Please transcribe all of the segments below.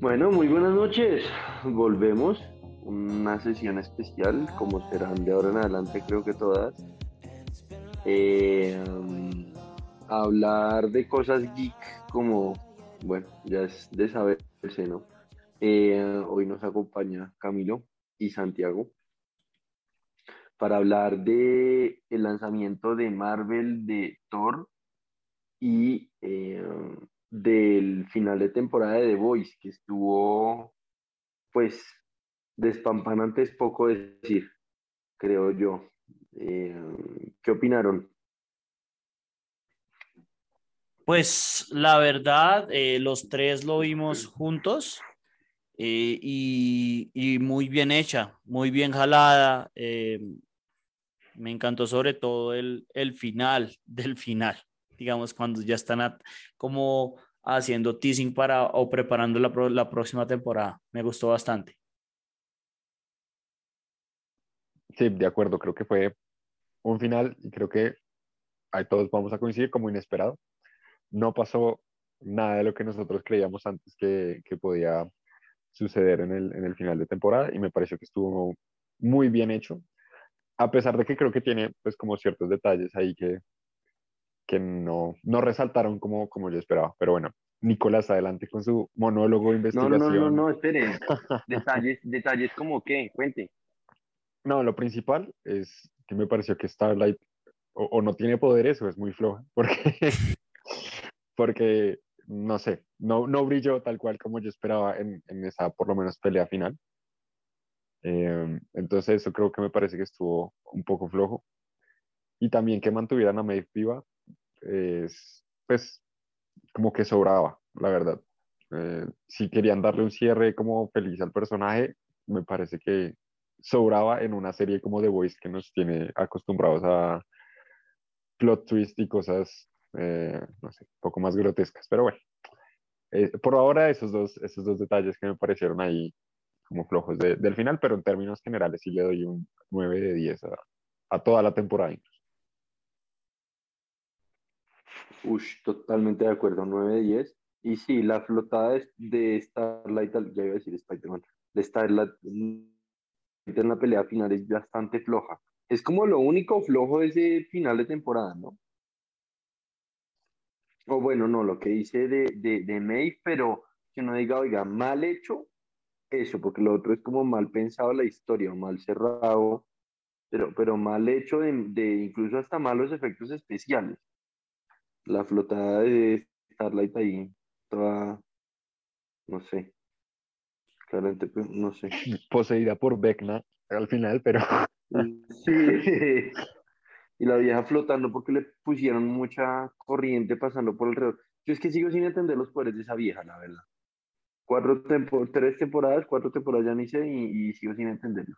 Bueno, muy buenas noches. Volvemos. Una sesión especial, como serán de ahora en adelante, creo que todas. Eh, hablar de cosas geek, como, bueno, ya es de saberse, ¿no? Eh, hoy nos acompaña Camilo y Santiago para hablar de el lanzamiento de Marvel de Thor y eh, del final de temporada de The Voice, que estuvo, pues, despampanante es poco decir, creo yo. Eh, ¿Qué opinaron? Pues la verdad, eh, los tres lo vimos juntos y, y, muy bien hecha, muy bien jalada. Me encantó sobre todo el, el final del final, digamos, cuando ya están como haciendo teasing para o preparando la, la próxima temporada. Me gustó bastante. Sí, de acuerdo, creo que fue un final y creo que ahí todos vamos a coincidir como inesperado. No pasó nada de lo que nosotros creíamos antes que, que podía suceder en el, en el final de temporada y me pareció que estuvo muy bien hecho a pesar de que creo que tiene pues como ciertos detalles ahí que, que no, no resaltaron como, como yo esperaba. Pero bueno, Nicolás, adelante con su monólogo de investigación. No, no, no, no, esperen. detalles, detalles como qué, cuente. No, lo principal es que me pareció que Starlight o, no tiene poderes o es muy floja, porque, porque no sé, no, no brilló tal cual como yo esperaba en, en esa por lo menos pelea final. Em, entonces eso creo que me parece que estuvo un poco flojo. Y también que mantuvieran a Maeve viva, es, pues como que sobraba, la verdad. Eh, si querían darle un cierre como feliz al personaje, me parece que sobraba en una serie como The Voice que nos tiene acostumbrados a plot twist y cosas, eh, no sé, un poco más grotescas. Pero bueno, eh, por ahora esos dos, esos dos detalles que me parecieron ahí como flojos del final, pero en términos generales sí le doy un 9 de 10 a, a toda la temporada. Ush, totalmente de acuerdo, 9 de 10. Y sí, la flotada de Starlight, ya iba a decir Spider-Man, de Starlight en la pelea final es bastante floja. Es como lo único flojo de ese final de temporada, ¿no? O bueno, no, lo que hice de, de, de May, pero que no diga, oiga, mal hecho, eso, porque lo otro es como mal pensado la historia, mal cerrado, pero, pero mal hecho de, de incluso hasta malos efectos especiales. La flotada de Starlight ahí, toda, no sé, claramente, pues, no sé. Poseída por Vecna al final, pero... Sí, y la vieja flotando porque le pusieron mucha corriente pasando por alrededor. Yo es que sigo sin entender los poderes de esa vieja, la verdad cuatro tres temporadas, cuatro temporadas ya ni sé y, sigo sin entenderlo.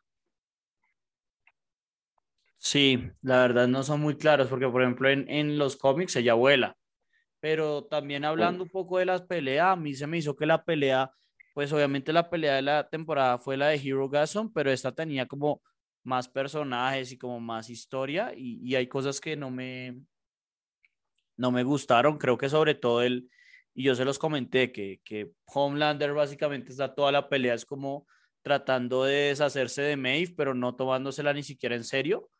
Sí, la verdad no son muy claros porque, por ejemplo, en, en los cómics ella vuela, pero también hablando un poco de las peleas, a mí se me hizo que la pelea, pues obviamente la pelea de la temporada fue la de Hero Gasson, pero esta tenía como más personajes y como más historia y, y hay cosas que no me, no me gustaron, creo que sobre todo el, y yo se los comenté que, que Homelander básicamente está toda la pelea, es como tratando de deshacerse de Maeve, pero no tomándosela ni siquiera en serio.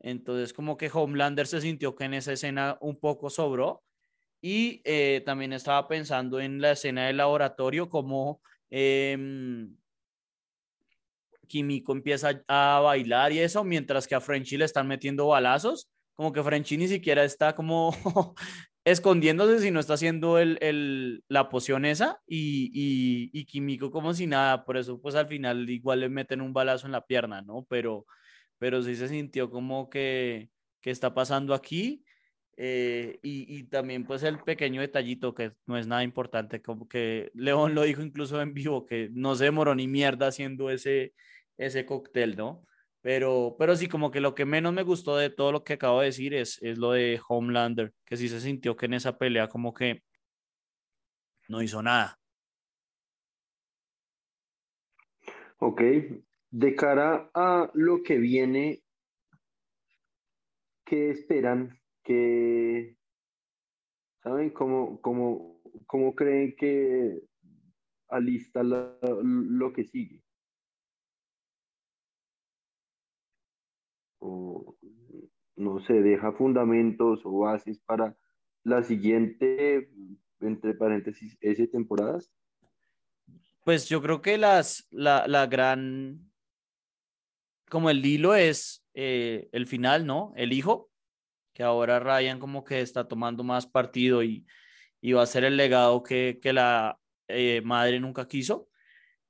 Entonces como que Homelander se sintió que en esa escena un poco sobró. Y eh, también estaba pensando en la escena del laboratorio, como eh, empieza a bailar y eso, mientras que a Frenchy le están metiendo balazos, como que Frenchy ni siquiera está como escondiéndose si no está haciendo el, el, la poción esa y, y, y, Kimiko como si nada, por eso pues al final igual le meten un balazo en la pierna, ¿no? Pero, pero sí se sintió como que, que está pasando aquí eh, y, y, también pues el pequeño detallito que no es nada importante, como que León lo dijo incluso en vivo, que no se demoró ni mierda haciendo ese, ese cóctel, ¿no? Pero, pero sí, como que lo que menos me gustó de todo lo que acabo de decir es, es lo de Homelander, que sí se sintió que en esa pelea como que no hizo nada. Ok, de cara a lo que viene, ¿qué esperan? ¿Qué, ¿Saben cómo, cómo, cómo creen que alista lo que sigue. O, no sé, deja fundamentos o bases para la siguiente, entre paréntesis, ese temporadas. Pues yo creo que las, la, la gran, como el hilo es eh, el final, ¿no? El hijo, que ahora Ryan como que está tomando más partido y, y va a ser el legado que, que la eh, madre nunca quiso.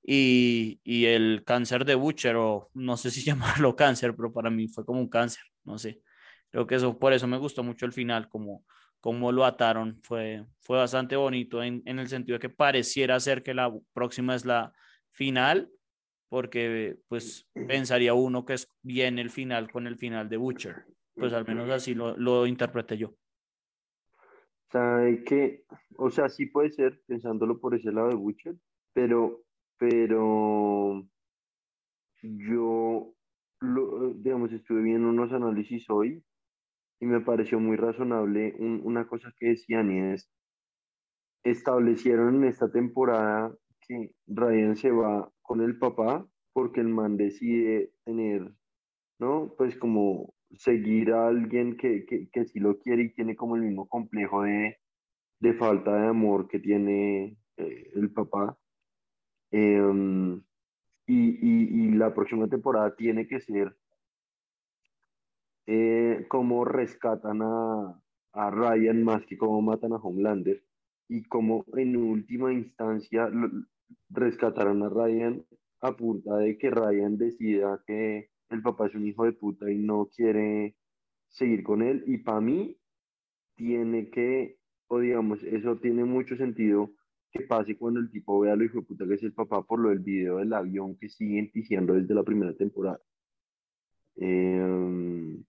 Y, y, el cáncer de Butcher, o no sé si llamarlo cáncer, pero para mí fue como un cáncer, no sé. Creo que eso, por eso me gustó mucho el final, como, como lo ataron, fue, fue bastante bonito en, en el sentido de que pareciera ser que la próxima es la final, porque pues pensaría uno que es bien el final con el final de Butcher. Pues al menos así lo, lo interpreté yo. Sabe que, o sea, sí puede ser, pensándolo por ese lado de Butcher, pero, pero yo, lo, digamos, estuve viendo unos análisis hoy y me pareció muy razonable una cosa que decían y es, establecieron en esta temporada que Ryan se va con el papá porque el man decide tener, ¿no? Pues como seguir a alguien que, que, que sí lo quiere y tiene como el mismo complejo de, de falta de amor que tiene eh, el papá. Em, y, y, y, la próxima temporada tiene que ser eh, cómo rescatan a, a, Ryan más que cómo matan a Homelander y cómo en última instancia rescatarán a Ryan a punta de que Ryan decida que el papá es un hijo de puta y no quiere seguir con él. Y para mí tiene que, o digamos, eso tiene mucho sentido que pase cuando el tipo vea lo hijo de puta que es el papá por lo del video del avión que siguen diciendo desde la primera temporada. Em,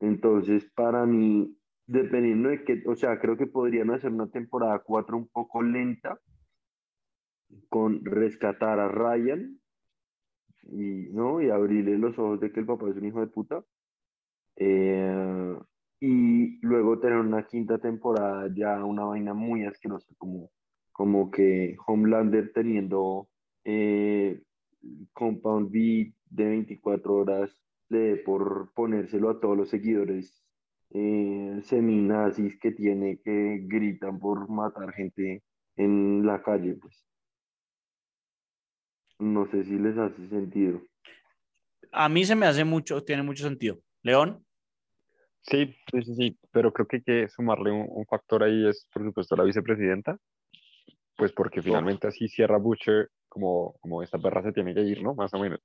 entonces, para mí, dependiendo de que, o sea, creo que podrían hacer una temporada 4 un poco lenta con rescatar a Ryan y, ¿no? y abrirle los ojos de que el papá es un hijo de puta. Eh, y luego tener una quinta temporada ya una vaina muy asquerosa, como, como que Homelander teniendo eh, Compound B de 24 horas por ponérselo a todos los seguidores eh, seminazis que tiene que gritan por matar gente en la calle, pues. No sé si les hace sentido. A mí se me hace mucho, tiene mucho sentido. León. Sí, sí, sí, sí, pero creo que hay que sumarle un, factor ahí, es por supuesto la vicepresidenta, pues porque finalmente así cierra Butcher como, como esta perra se tiene que ir, ¿no? Más o menos.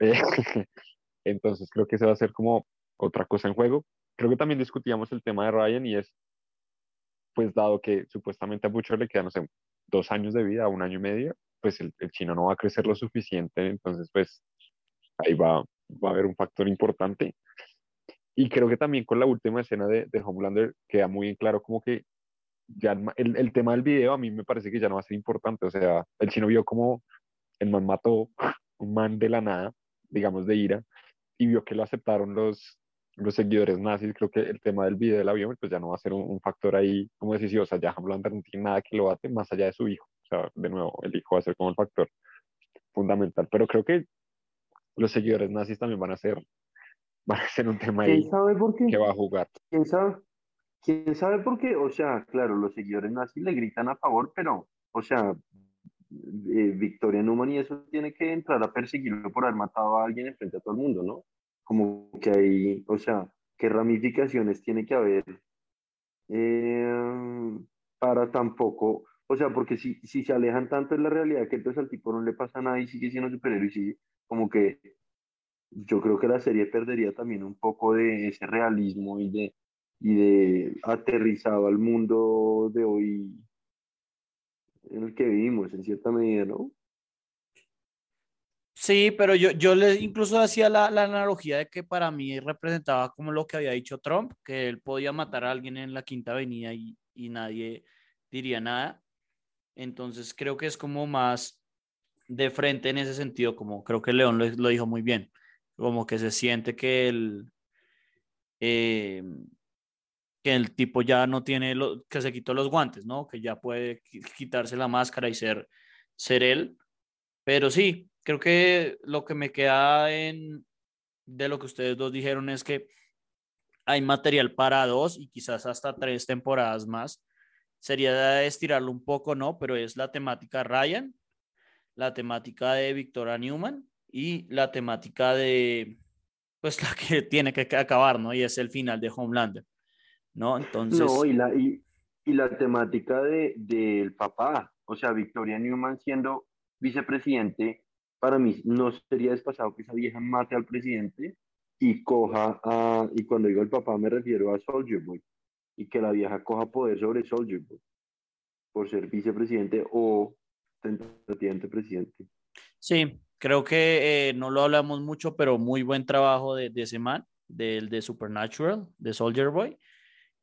Eh, entonces creo que se va a hacer como otra cosa en juego. Creo que también discutíamos el tema de Ryan y es, pues dado que supuestamente a Butcher le quedan, no sé, dos años de vida, un año y medio, pues el, chino no va a crecer lo suficiente, entonces pues ahí va, va a haber un factor importante. Y creo que también con la última escena de, de Homelander queda muy en claro como que ya el, el, tema del video a mí me parece que ya no va a ser importante, o sea, el chino vio como el man mató un man de la nada, digamos de ira, y vio que lo aceptaron los, los seguidores nazis, creo que el tema del video del avión pues ya no va a ser un, factor ahí, como decís, o sea, ya Homelander no tiene nada que lo bate más allá de su hijo sea, de nuevo, el hijo va a ser como el factor fundamental, pero creo que los seguidores nazis también van a ser, van a ser un tema ahí sabe por qué? que va a jugar. ¿Quién sabe? ¿Quién sabe por qué? O sea, claro, los seguidores nazis le gritan a favor, pero, o sea, eh, Victoria Newman y eso tiene que entrar a perseguirlo por haber matado a alguien enfrente a todo el mundo, ¿no? Como que hay, o sea, qué ramificaciones tiene que haber eh, para tampoco, o sea, porque si, si se alejan tanto de la realidad que entonces al tipo no le pasa nada y sigue siendo superhéroe y sigue como que yo creo que la serie perdería también un poco de ese realismo y de, y de aterrizado al mundo de hoy en el que vivimos, en cierta medida, ¿no? Sí, pero yo, yo le incluso hacía la, la, analogía de que para mí representaba como lo que había dicho Trump, que él podía matar a alguien en la Quinta Avenida y, y nadie diría nada. Entonces creo que es como más de frente en ese sentido, como creo que León lo, dijo muy bien, como que se siente que el, eh, que el tipo ya no tiene, lo, que se quitó los guantes, ¿no? Que ya puede quitarse la máscara y ser ser él. Pero sí, creo que lo que me queda en, de lo que ustedes dos dijeron es que hay material para dos y quizás hasta tres temporadas más. Sería estirarlo un poco, ¿no? Pero es la temática Ryan, la temática de Victoria Newman y la temática de, pues la que tiene que acabar, ¿no? Y es el final de Homelander, ¿no? Entonces... No, y la, y, la temática de, del papá, o sea, Victoria Newman siendo vicepresidente, para mí no sería despasado que esa vieja mate al presidente y coja a, y cuando digo el papá me refiero a Soldier Boy, y que la vieja coja poder sobre Soldier Boy por ser vicepresidente o tentativamente presidente. Sí, creo que eh, no lo hablamos mucho, pero muy buen trabajo de, de ese man, del de Supernatural, de Soldier Boy,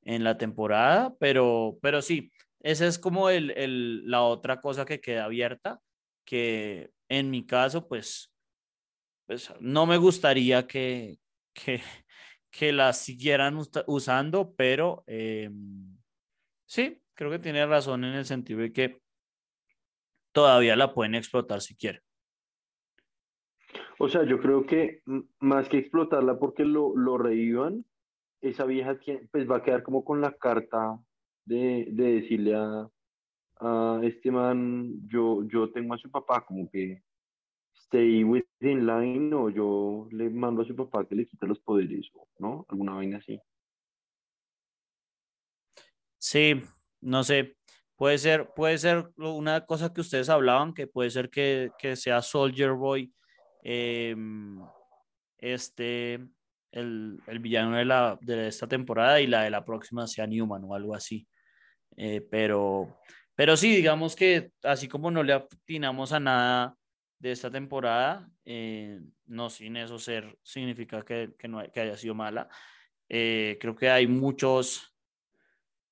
en la temporada, pero, pero sí, esa es como el, el, la otra cosa que queda abierta, que en mi caso, pues, pues no me gustaría que, que, que la siguieran usando, pero eh, sí, creo que tiene razón en el sentido de que todavía la pueden explotar si quieren. O sea, yo creo que más que explotarla porque lo, lo revivan, esa vieja pues va a quedar como con la carta de, de decirle a, a este man, yo, yo tengo a su papá, como que stay within line o yo le mando a su papá que le quite los poderes, ¿no? Alguna vaina así. Sí, no sé. Puede ser, puede ser una cosa que ustedes hablaban, que puede ser que, que sea Soldier Boy, eh, este, el, el, villano de, la, de esta temporada y la de la próxima sea Newman o algo así. Eh, pero, pero sí, digamos que así como no le atinamos a nada de esta temporada, eh, no sin eso ser significa que, que no que haya sido mala. Eh, creo que hay muchos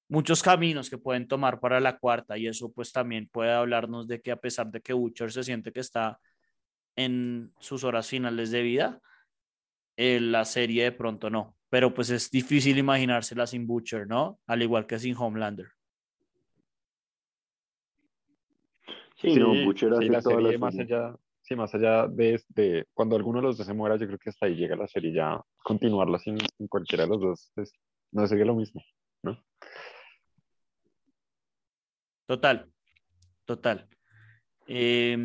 muchos caminos que pueden tomar para la cuarta y eso pues también puede hablarnos de que a pesar de que Butcher se siente que está en sus horas finales de vida, eh, la serie de pronto no, pero pues es difícil imaginársela sin Butcher, ¿no? Al igual que sin Homelander. Sí, sí, no, Butcher hace la serie la más allá, sí, más allá de, de, cuando alguno de los dos se muera, yo creo que hasta ahí llega la serie ya continuarla sin, sin cualquiera de los dos, pues, no sería lo mismo, ¿no? Total, total. Eh,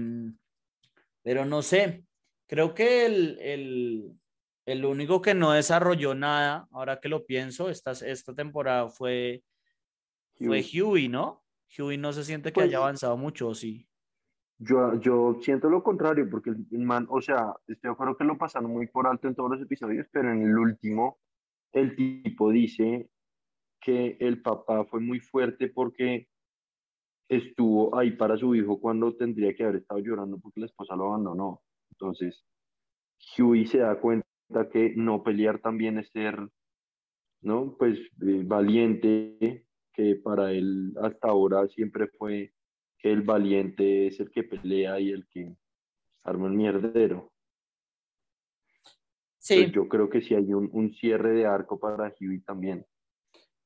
pero no sé, creo que el, el, el, único que no desarrolló nada, ahora que lo pienso, esta, esta temporada fue, fue Huey, ¿no? Huey no se siente que pues, haya avanzado mucho, sí? Yo, yo siento lo contrario, porque el man, o sea, estoy de acuerdo que lo pasaron muy por alto en todos los episodios, pero en el último, el tipo dice que el papá fue muy fuerte porque estuvo ahí para su hijo cuando tendría que haber estado llorando porque la esposa lo abandonó. Entonces, Huey se da cuenta que no pelear también es ser, ¿no? Pues eh, valiente, que para él hasta ahora siempre fue que el valiente es el que pelea y el que arma el mierdero. Sí. Entonces, yo creo que sí hay un, un cierre de arco para Huey también.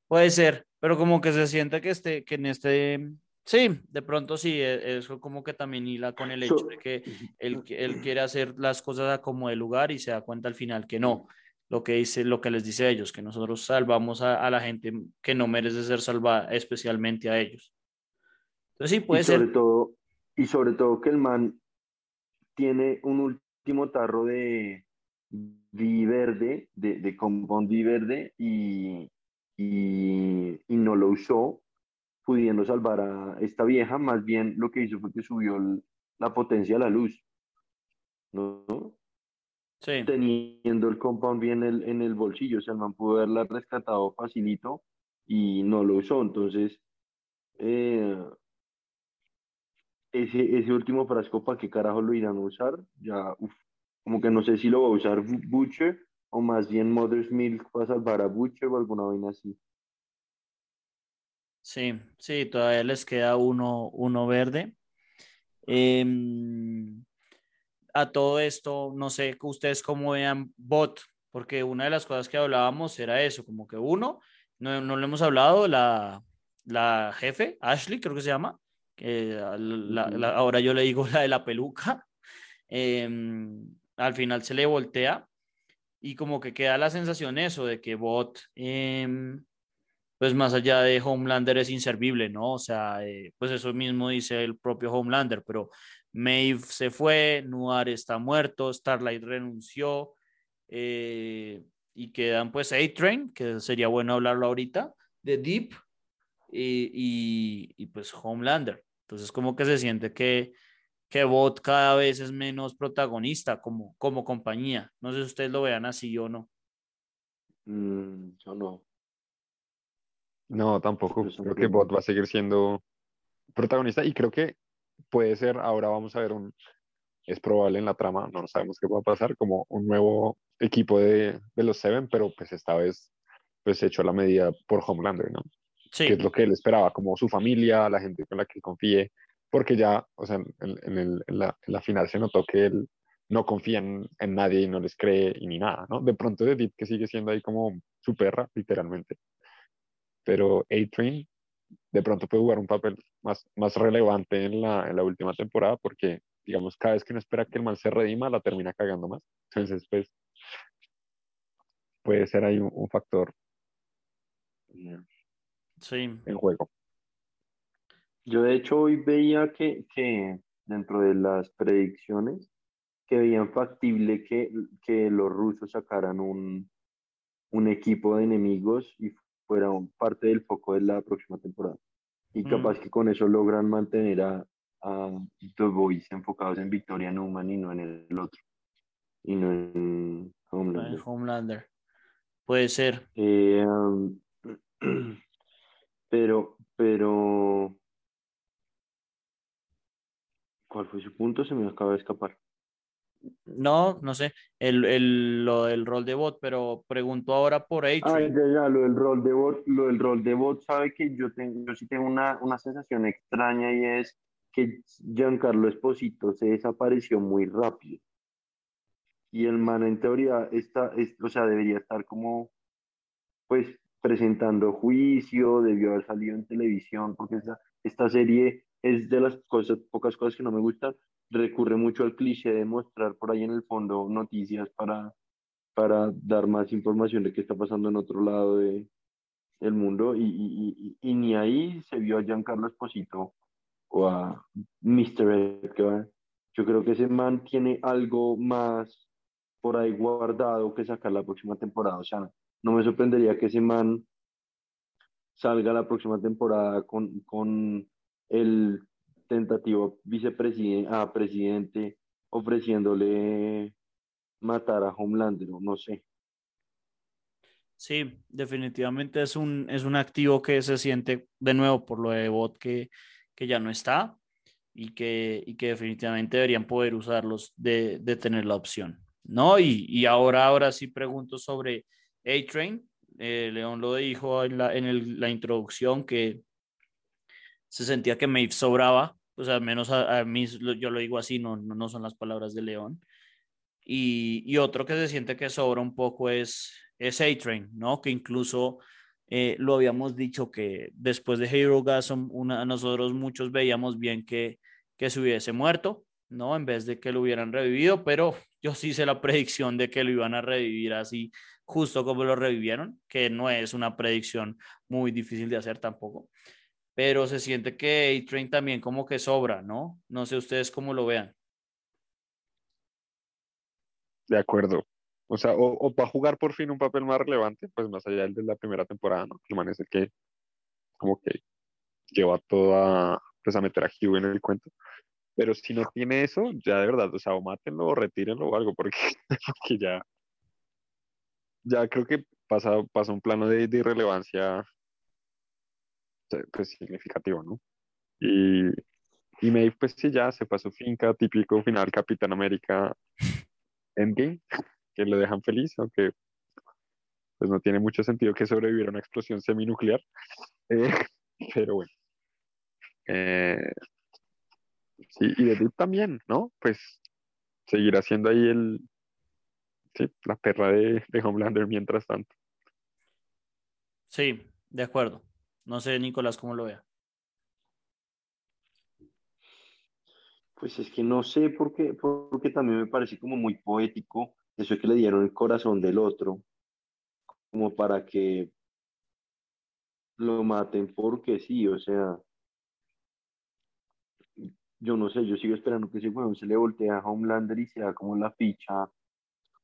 Puede ser, pero como que se siente que, este, que en este Sí, de pronto sí, e, eso como que también hila con el hecho de que él, él quiere hacer las cosas como de lugar y se da cuenta al final que no. Lo que dice, lo que les dice a ellos, que nosotros salvamos a, la gente que no merece ser salvada, especialmente a ellos. Entonces sí, puede y sobre ser. Todo, y sobre todo que el man tiene un último tarro de vi verde, de, de compound verde, y, y, y no lo usó pudiendo salvar a esta vieja, más bien lo que hizo fue que subió la potencia a la luz, ¿no? Sí. Teniendo el compound bien en el, en el bolsillo, o sea, el man pudo haberla rescatado facilito y no lo usó, entonces eh, ese, ese último frasco, ¿para qué carajo lo irán a usar? Ya, uf, como que no sé si lo va a usar Butcher o más bien Mother's Milk para salvar a Butcher o alguna vaina así. Sí, sí, todavía les queda uno, uno verde. Em, a todo esto, no sé ustedes cómo vean bot, porque una de las cosas que hablábamos era eso, como que uno, no, no le hemos hablado, la, la jefe, Ashley creo que se llama, ahora yo le digo la de la peluca, em, al final se le voltea y como que queda la sensación eso de que Bot, em, pues más allá de Homelander es inservible, ¿no? O sea, eh, pues eso mismo dice el propio Homelander, pero Maeve se fue, Noir está muerto, Starlight renunció eh, y quedan pues A-Train, que sería bueno hablarlo ahorita, de Deep y, y, pues Homelander. Entonces como que se siente que, que Bot cada vez es menos protagonista como, como compañía. No sé si ustedes lo vean así o no. Mm, yo no. No, tampoco. Creo que Bot va a seguir siendo protagonista y creo que puede ser, ahora vamos a ver un, es probable en la trama, no sabemos qué va a pasar, como un nuevo equipo de, de los Seven, pero pues esta vez pues hecho a la medida por Homelander, ¿no? Sí. Que es lo que él esperaba, como su familia, la gente con la que confíe, porque ya, o sea, en, en, el, en, la, en la, final se notó que él no confía en, nadie y no les cree y ni nada, ¿no? De pronto Deep que sigue siendo ahí como su perra, literalmente. Pero A-Train de pronto puede jugar un papel más, más relevante en la, en la última temporada porque, digamos, cada vez que uno espera que el man se redima, la termina cagando más. Entonces, pues, puede ser ahí un, un factor sí. en juego. Yo de hecho hoy veía que, que dentro de las predicciones que veían factible que, que los rusos sacaran un, un equipo de enemigos y fuera parte del foco de la próxima temporada. Y capaz mm. que con eso logran mantener a, a The Boys enfocados en Victoria Newman y no en el otro. Y no en Homelander. Homelander. Puede ser. Eh, um, pero, pero. ¿Cuál fue su punto? Se me acaba de escapar. No, no sé, el, el, lo del rol de bot, pero pregunto ahora por H. Ah, ya, ya, lo del rol de bot, lo del rol de bot, sabe que yo, tengo, yo sí tengo una, una sensación extraña y es que Giancarlo Esposito se desapareció muy rápido. Y el man en teoría está, es, o sea, debería estar como, pues, presentando juicio, debió haber salido en televisión, porque esta, esta serie es de las cosas, pocas cosas que no me gustan, recurre mucho al cliché de mostrar por ahí en el fondo noticias para, para dar más información de qué está pasando en otro lado de, del mundo y, y, y, y, ni ahí se vio a Giancarlo Esposito o a Mr. Edgar. Yo creo que ese man tiene algo más por ahí guardado que sacar la próxima temporada. O sea, no me sorprendería que ese man salga la próxima temporada con, con el tentativo vicepresidente a presidente ofreciéndole matar a Homelander, no sé. Sí, definitivamente es un, es un activo que se siente de nuevo por lo de bot que, que ya no está y que, y que definitivamente deberían poder usarlos de, de tener la opción. ¿no? Y, y, ahora, ahora sí pregunto sobre A-Train. Eh, León lo dijo en, la, en la introducción que se sentía que Maeve sobraba, sea, al menos a, mí yo lo digo así, no, no, son las palabras de León. Y, y, otro que se siente que sobra un poco es, es A-Train, ¿no? Que incluso eh, lo habíamos dicho que después de Hero Gasm, una, nosotros muchos veíamos bien que, que se hubiese muerto, ¿no? En vez de que lo hubieran revivido, pero yo sí hice la predicción de que lo iban a revivir así, justo como lo revivieron, que no es una predicción muy difícil de hacer tampoco pero se siente que A-Train también como que sobra, ¿no? No sé ustedes cómo lo vean. De acuerdo. O sea, o, o para jugar por fin un papel más relevante, pues más allá del de la primera temporada, ¿no? El que como que lleva todo a, pues a meter a Hugh en el cuento. Pero si no tiene eso, ya de verdad, o sea, o mátenlo o retírenlo o algo, porque, porque ya, ya creo que pasa, pasa un plano de, de irrelevancia pues, significativo, ¿no? Y, y Maeve, pues sí, ya se pasó finca, típico final Capitán América Endgame, que lo dejan feliz, aunque pues no tiene mucho sentido que sobreviviera a una explosión seminuclear. Eh, pero bueno. Eh, sí, y de también, ¿no? Pues seguirá siendo ahí el, sí, la perra de, de Homelander mientras tanto. Sí, de acuerdo. No sé, Nicolás, cómo lo vea. Pues es que no sé por qué, porque también me parece como muy poético eso que le dieron el corazón del otro, como para que lo maten porque sí, o sea, yo no sé, yo sigo esperando que ese weón se le voltee a Homelander y sea como la ficha,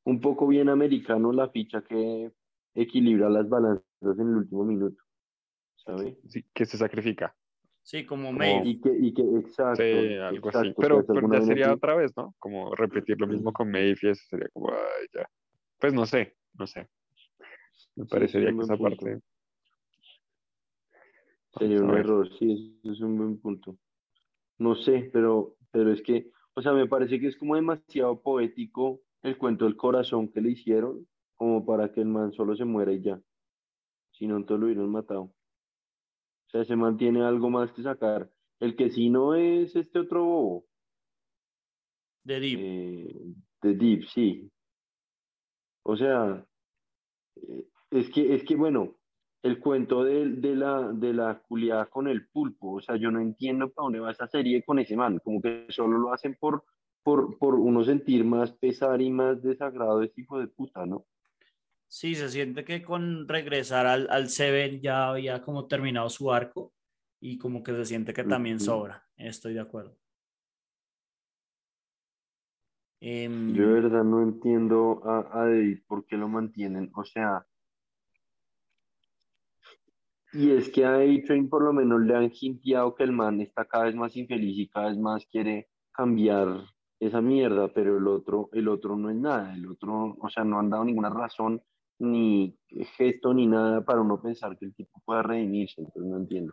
un poco bien americano, la ficha que equilibra las balanzas en el último minuto, ¿sabes? Sí, que se sacrifica. Sí, como Maeve. Y que, y que exacto. Sí, algo así. Pero, ya sería otra vez, ¿no? Como repetir lo mismo con eso sería como, ay, ya. Pues no sé, no sé. Me Sí, parecería es que esa punto. parte. Sería un error, sí, eso es un buen punto. No sé, pero, pero es que, o sea, me parece que es como demasiado poético el cuento del corazón que le hicieron, como para que el man solo se muera y ya. Si no, entonces lo hubieran matado. O sea, se mantiene algo más que sacar. El que sí no es este otro bobo, De Deep. eh, de Deep, sí. O sea, eh, es que, es que bueno, el cuento de, de la, de la culiada con el pulpo, o sea, yo no entiendo para dónde va esa serie con ese man, como que solo lo hacen por, por, por uno sentir más pesar y más desagrado de este hijo de puta, ¿no? Sí, se siente que con regresar al, al Seven ya había como terminado su arco y como que se siente que también sobra. Estoy de acuerdo. Em, Yo de verdad no entiendo a, a David por qué lo mantienen, o sea, y es que a A-Train por lo menos le han hinteado que el man está cada vez más infeliz y cada vez más quiere cambiar esa mierda, pero el otro, el otro no es nada, el otro, o sea, no han dado ninguna razón, ni gesto, ni nada para uno pensar que el tipo pueda redimirse, entonces no entiendo.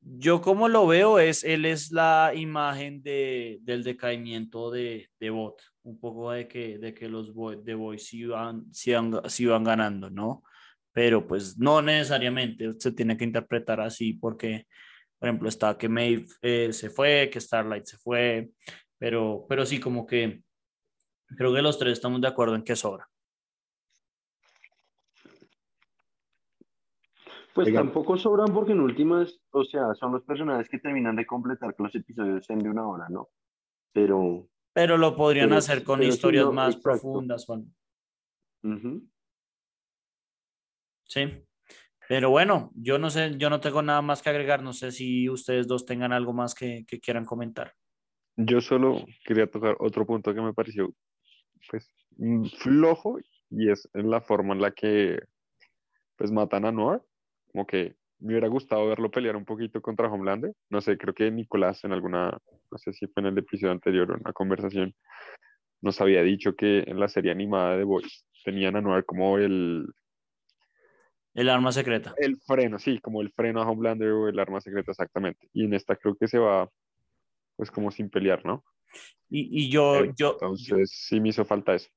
Yo como lo veo es, él es la imagen de, del decaimiento de, de Bot, un poco de que, de que los The Boys sí van, sí van, sí van ganando, ¿no? Pero pues no necesariamente se tiene que interpretar así porque, por ejemplo, está que Maeve eh, se fue, que Starlight se fue, pero, pero sí como que creo que los tres estamos de acuerdo en que sobra. Pues Oigan. tampoco sobran porque en últimas, o sea, son los personajes que terminan de completar que los episodios sean de una hora, ¿no? Pero, Pero lo podrían Pero hacer con historias no, más exacto. profundas, Juan. Sí. Pero bueno, yo no sé, yo no tengo nada más que agregar. No sé si ustedes dos tengan algo más que, que quieran comentar. Yo solo quería tocar otro punto que me pareció, pues, mm, flojo y es en la forma en la que, pues, matan a Noir. Como que me hubiera gustado verlo pelear un poquito contra Homelander. No sé, creo que Nicolás en alguna, no sé si fue en el episodio anterior o en una conversación, nos había dicho que en la serie animada de The Boys tenían a Noir como el, El arma secreta. el freno, sí, como el freno a Homelander o el arma secreta exactamente. Y en esta creo que se va, pues, como sin pelear, ¿no? Y, y yo, Eh, yo, Entonces sí me hizo falta eso.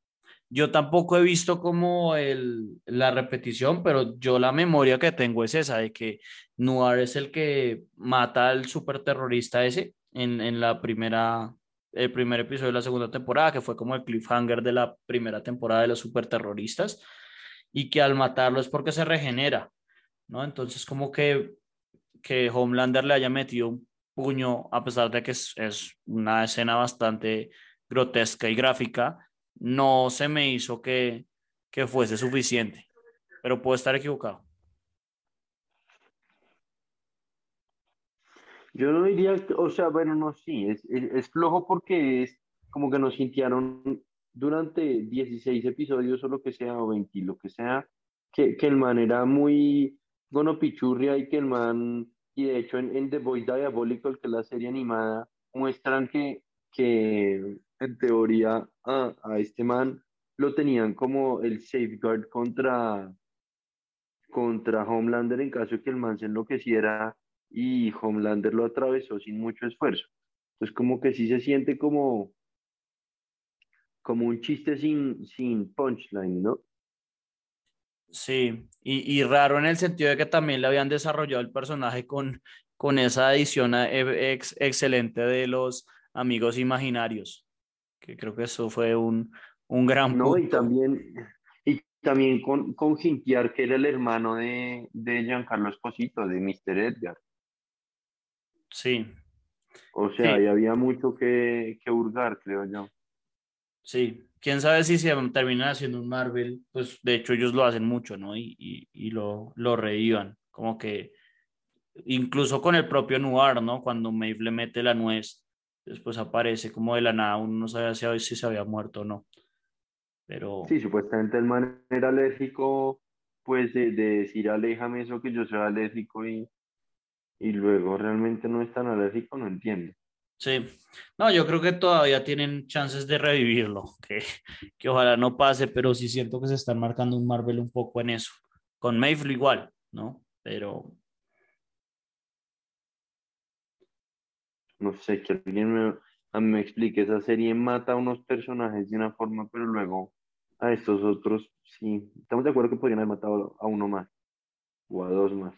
yo tampoco he visto como el, la repetición, pero yo la memoria que tengo es esa, de que Noir es el que mata al superterrorista ese en, en la primera, el primer episodio de la segunda temporada, que fue como el cliffhanger de la primera temporada de los superterroristas, y que al matarlo es porque se regenera, ¿no? Entonces como que, que Homelander le haya metido un puño, a pesar de que es, una escena bastante grotesca y gráfica, no se me hizo que, que fuese suficiente, pero puedo estar equivocado. Yo no diría, o sea, bueno, no, sí, es, es, flojo porque es como que nos sintiaron durante 16 episodios o lo que sea, o 20, lo que sea, que, que el man era muy gonopichurria y que el man, y de hecho en, en The Boy Diabolical, que es la serie animada, muestran que, que en teoría a, a este man lo tenían como el safeguard contra, contra Homelander en caso de que el man se enloqueciera y Homelander lo atravesó sin mucho esfuerzo. Entonces como que sí se siente como, como un chiste sin, sin punchline, ¿no? Sí, y, y raro en el sentido de que también le habían desarrollado el personaje con, con esa edición eh, ex- excelente de los amigos imaginarios, que creo que eso fue un, un gran No, y también, y también con, con Jintiar, que era el hermano de, de Giancarlo Esposito, de Mr. Edgar. Sí, O sea, Sí. ahí había mucho que, que hurgar, creo yo. Sí, quién sabe si se terminan haciendo un Marvel, pues de hecho ellos lo hacen mucho, ¿no? Y, y, y lo, lo revivan, como que incluso con el propio Noir, ¿no? Cuando Maeve le mete la nuez, después aparece como de la nada, uno no sabe si, si se había muerto o no. Pero Sí, supuestamente el man era alérgico, pues de, de decir aléjame eso que yo soy alérgico y, y luego realmente no es tan alérgico, no entiendo. Sí, no, yo creo que todavía tienen chances de revivirlo, que, que ojalá no pase, pero sí siento que se están marcando un Marvel un poco en eso. Con Maeve igual, ¿no? Pero No sé, que alguien me, me explique, esa serie mata a unos personajes de una forma, pero luego a estos otros, sí, estamos de acuerdo que podrían haber matado a uno más o a dos más.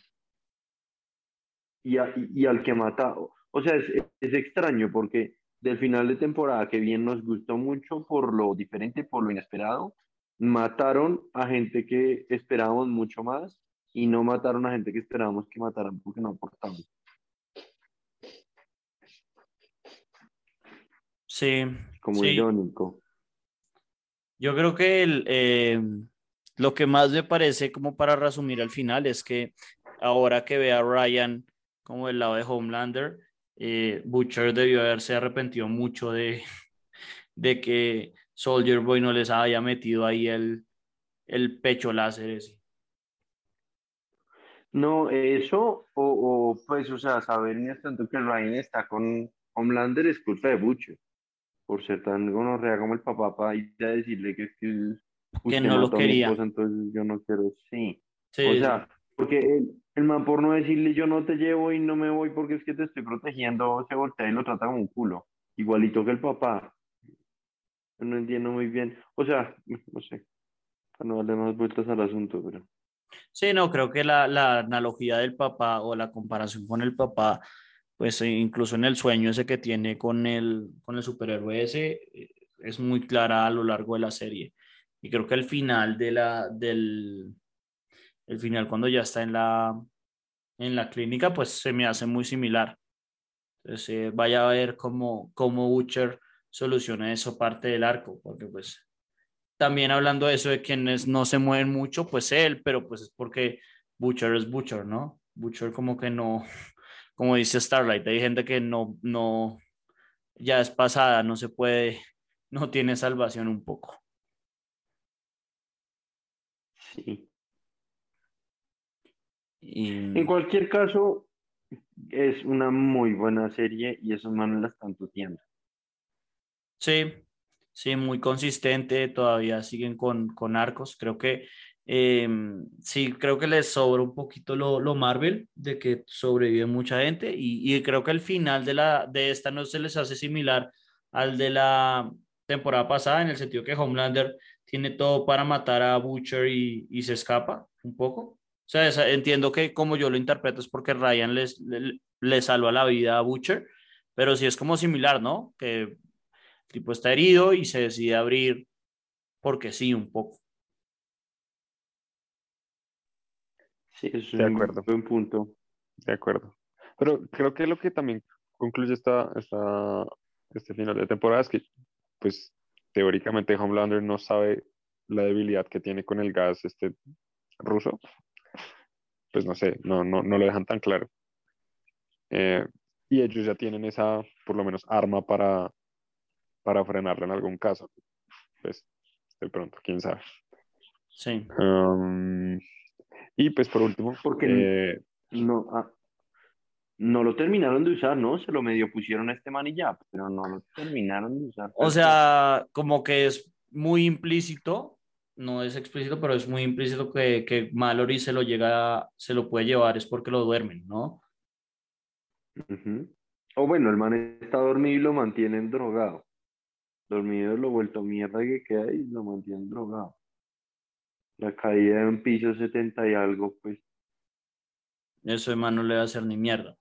Y, a- y, y al que mata, o sea, es, es extraño porque del final de temporada, que bien nos gustó mucho por lo diferente, por lo inesperado, mataron a gente que esperábamos mucho más y no mataron a gente que esperábamos que mataran porque no aportaban. sí, Como sí. irónico. Yo creo que el, eh, lo que más me parece como para resumir al final es que ahora que ve a Ryan como del lado de Homelander, eh, Butcher debió haberse arrepentido mucho de, de que Soldier Boy no les haya metido ahí el, el pecho láser ese. No, eso, o, o, pues, o sea, saber ni hasta tanto que Ryan está con Homelander es culpa de Butcher, por ser tan gonorrea como el papá para ir a decirle que que usted no lo quería. esposa, entonces yo no quiero, sí. Sí, o sea, porque el, el man por no decirle yo no te llevo y no me voy porque es que te estoy protegiendo, se voltea y lo trata como un culo, igualito que el papá. No entiendo muy bien, o sea, no sé, para no darle más vueltas al asunto, pero... Sí, no, creo que la, la analogía del papá o la comparación con el papá, pues eh, incluso en el sueño ese que tiene con el, con el superhéroe ese, eh, es muy clara a lo largo de la serie. Y creo que el final de la, del, el final cuando ya está en la, en la clínica, pues se me hace muy similar. Entonces, eh, vaya a ver cómo, cómo Butcher soluciona eso parte del arco, porque pues también hablando de eso de quienes no se mueven mucho, pues él, pero pues es porque Butcher es Butcher, ¿no? Butcher como que no, como dice Starlight, hay gente que no, no, ya es pasada, no se puede, no tiene salvación un poco. Sí. Y, En cualquier caso, es una muy buena serie y esos manes la están tuteando. sí, sí, muy consistente, todavía siguen con, con arcos, creo que eh, sí, creo que les sobra un poquito lo, lo Marvel, de que sobrevive mucha gente y, y creo que el final de, la, de esta no se les hace similar al de la temporada pasada, en el sentido que Homelander tiene todo para matar a Butcher y, y se escapa un poco. O sea, esa- entiendo que como yo lo interpreto es porque Ryan les, le, le salva la vida a Butcher, pero sí es como similar, ¿no? Que el tipo está herido y se decide abrir porque sí, un poco. Sí, eso es De un acuerdo. buen punto. De acuerdo. Pero creo que lo que también concluye esta, esta, este final de temporada es que, pues, teóricamente Homelander no sabe la debilidad que tiene con el gas este ruso. Pues no sé, no, no, no lo dejan tan claro. Eh, y ellos ya tienen esa, por lo menos, arma para, para frenarlo en algún caso. Pues, de pronto, quién sabe. Sí. Um, y pues por último, Porque eh, no, ah, no lo terminaron de usar, ¿no? Se lo medio pusieron a este man y ya, pero no lo terminaron de usar. O sea, como que es muy implícito, no es explícito, pero es muy implícito que, que Mallory se lo llega, se lo puede llevar, es porque lo duermen, ¿no? O bueno, el man está dormido y lo mantienen drogado. Dormido lo vuelto mierda que queda y lo mantienen drogado. La caída en piso 70 y algo, pues Eso de no le va a hacer ni mierda.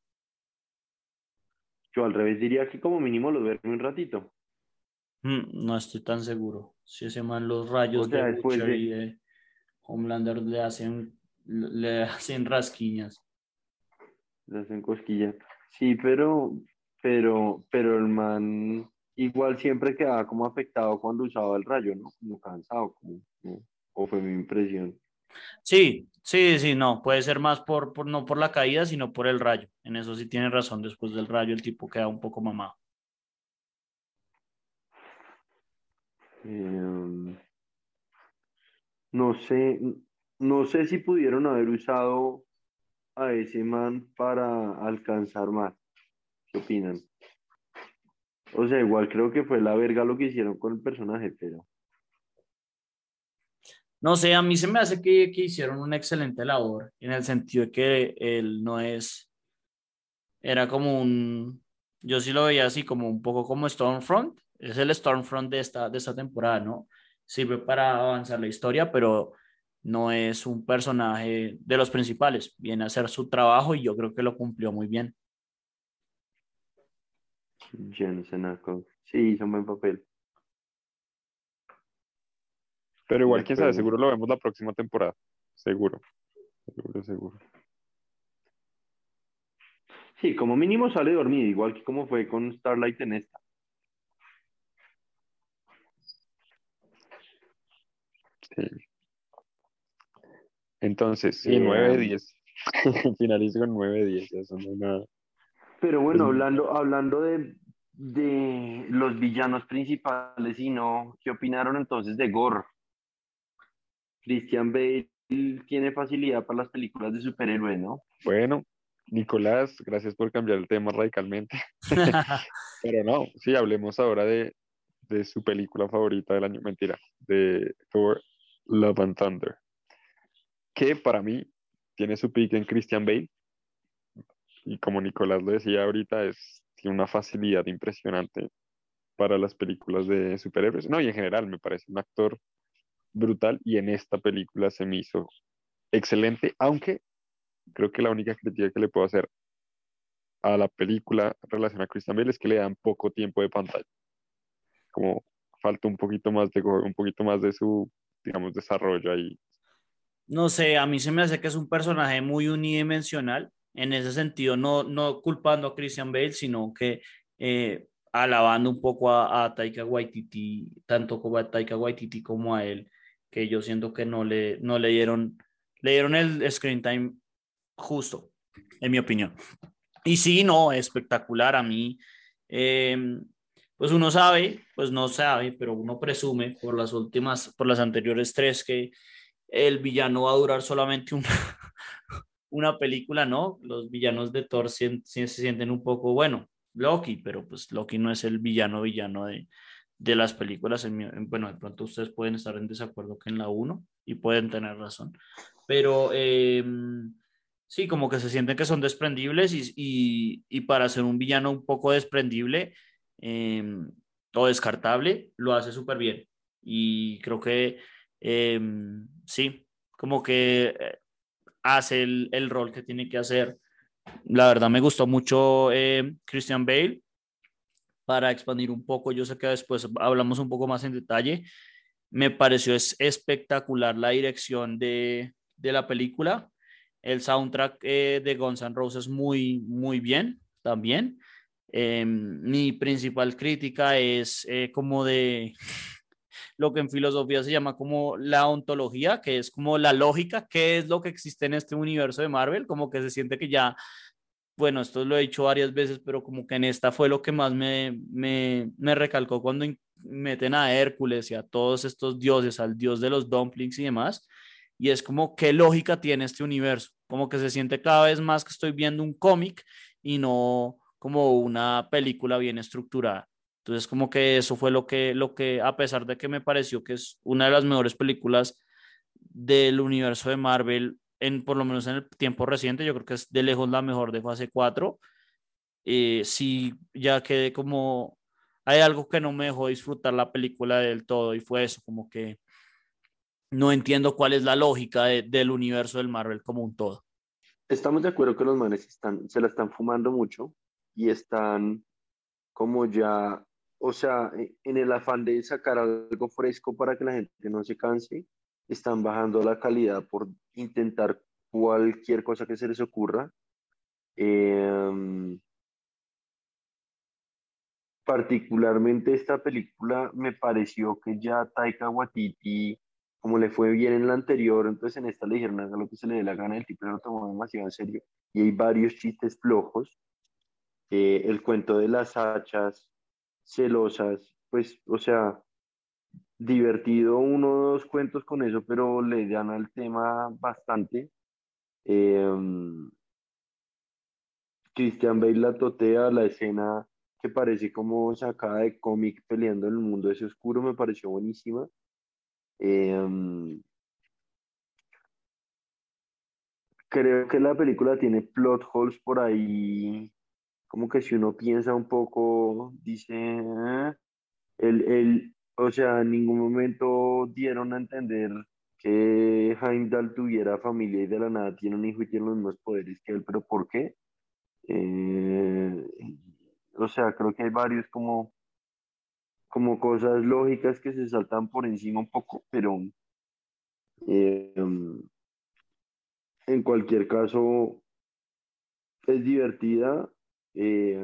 yo al revés diría que como mínimo lo duerme un ratito. Mm, no estoy tan seguro. Si ese man los rayos O sea, de Butcher de- y de Homelander le hacen, le hacen rasquiñas. Le hacen cosquillas. Sí, pero pero, pero el man igual siempre quedaba como afectado cuando usaba el rayo, ¿no? Como cansado, como, o fue mi impresión. Sí, sí, sí, no, puede ser más por, por, no por la caída, sino por el rayo. En eso sí tiene razón, después del rayo el tipo queda un poco mamado. Em, no sé, no sé si pudieron haber usado a ese man para alcanzar más. ¿Qué opinan? O sea, igual creo que fue la verga lo que hicieron con el personaje, pero. No sé, a mí se me hace que, que hicieron una excelente labor, en el sentido de que él no es. Era como un. Yo sí lo veía así, como un poco como Stormfront. Es el Stormfront de esta, de esta temporada, ¿no? Sirve para avanzar la historia, pero no es un personaje de los principales. Viene a hacer su trabajo y yo creo que lo cumplió muy bien. Jensen Ackles. Sí, hizo un buen papel. Pero igual, quién sabe, seguro lo vemos la próxima temporada. Seguro. Seguro, seguro. Sí, como mínimo sale dormido, igual que como fue con Starlight en esta. Sí. Entonces, sí, 9 10. Finalizo con 9 10, eso no es nada. Pero bueno, hablando, hablando de, de los villanos principales y no, ¿qué opinaron entonces de Gore? Christian Bale tiene facilidad para las películas de superhéroes, ¿no? Bueno, Nicolás, gracias por cambiar el tema radicalmente. Pero no, sí, hablemos ahora de, de, su película favorita del año, mentira, de Thor Love and Thunder, que para mí tiene su pick en Christian Bale. Y como Nicolás lo decía ahorita, es tiene una facilidad impresionante para las películas de superhéroes. No, y en general me parece un actor brutal y en esta película se me hizo excelente, aunque creo que la única crítica que le puedo hacer a la película relacionada a Christian Bale es que le dan poco tiempo de pantalla. Como falta un poquito más de un poquito más de su digamos desarrollo ahí. No sé, a mí se me hace que es un personaje muy unidimensional en ese sentido, no, no culpando a Christian Bale, sino que eh, alabando un poco a, a, Taika Waititi, tanto como a Taika Waititi como a él, que yo siento que no le, no le dieron, le dieron el screen time justo, en mi opinión. Y sí, no, espectacular a mí. Em, pues uno sabe, pues no sabe, pero uno presume por las últimas, por las anteriores tres que el villano va a durar solamente un, una película, ¿no? Los villanos de Thor se, se, sienten un poco, bueno, Loki, pero pues Loki no es el villano villano de, de las películas. En, bueno, de pronto ustedes pueden estar en desacuerdo que en la 1 y pueden tener razón, pero eh, sí, como que se sienten que son desprendibles y, y, y para ser un villano un poco desprendible eh, o descartable, lo hace súper bien. Y creo que eh, sí, como que eh, hace el, el, rol que tiene que hacer. La verdad me gustó mucho eh, Christian Bale. Para expandir un poco, yo sé que después hablamos un poco más en detalle. Me pareció es espectacular la dirección de, de la película. El soundtrack eh, de Guns N' Roses muy, muy bien también. Eh, mi principal crítica es eh, como de lo que en filosofía se llama como la ontología, que es como la lógica, qué es lo que existe en este universo de Marvel, como que se siente que ya, bueno, esto lo he dicho varias veces, pero como que en esta fue lo que más me, me, me recalcó cuando meten a Hércules y a todos estos dioses, al dios de los dumplings y demás, y es como qué lógica tiene este universo, como que se siente cada vez más que estoy viendo un cómic y no como una película bien estructurada. Entonces, como que eso fue lo que, lo que, a pesar de que me pareció que es una de las mejores películas del universo de Marvel, en, por lo menos en el tiempo reciente, yo creo que es de lejos la mejor de fase 4. Eh, sí, ya quedé como, hay algo que no me dejó disfrutar la película del todo y fue eso, como que no entiendo cuál es la lógica de, del universo del Marvel como un todo. Estamos de acuerdo que los manes están, se la están fumando mucho y están como ya o sea, e, en el afán de sacar algo fresco para que la gente no se canse, están bajando la calidad por intentar cualquier cosa que se les ocurra. Eh, particularmente esta película me pareció que ya Taika Waititi, como le fue bien en la anterior, entonces en esta le dijeron haga lo que se le dé la gana, el tipo lo tomó demasiado en serio y hay varios chistes flojos. Eh, el cuento de las hachas celosas, pues, o sea, divertido uno o dos cuentos con eso, pero le dan al tema bastante. Eh, Christian Bale la totea, la escena que parece como sacada de cómic peleando en el mundo ese oscuro, me pareció buenísima. Eh, creo que la película tiene plot holes por ahí, como que si uno piensa un poco, dice, ah", el, el, o sea, en ningún momento dieron a entender que Heimdall tuviera familia y de la nada tiene un hijo y tiene los mismos poderes que él, pero ¿por qué? Eh, o sea, creo que hay varios como, como cosas lógicas que se saltan por encima un poco, pero eh, en cualquier caso es divertida. Eh,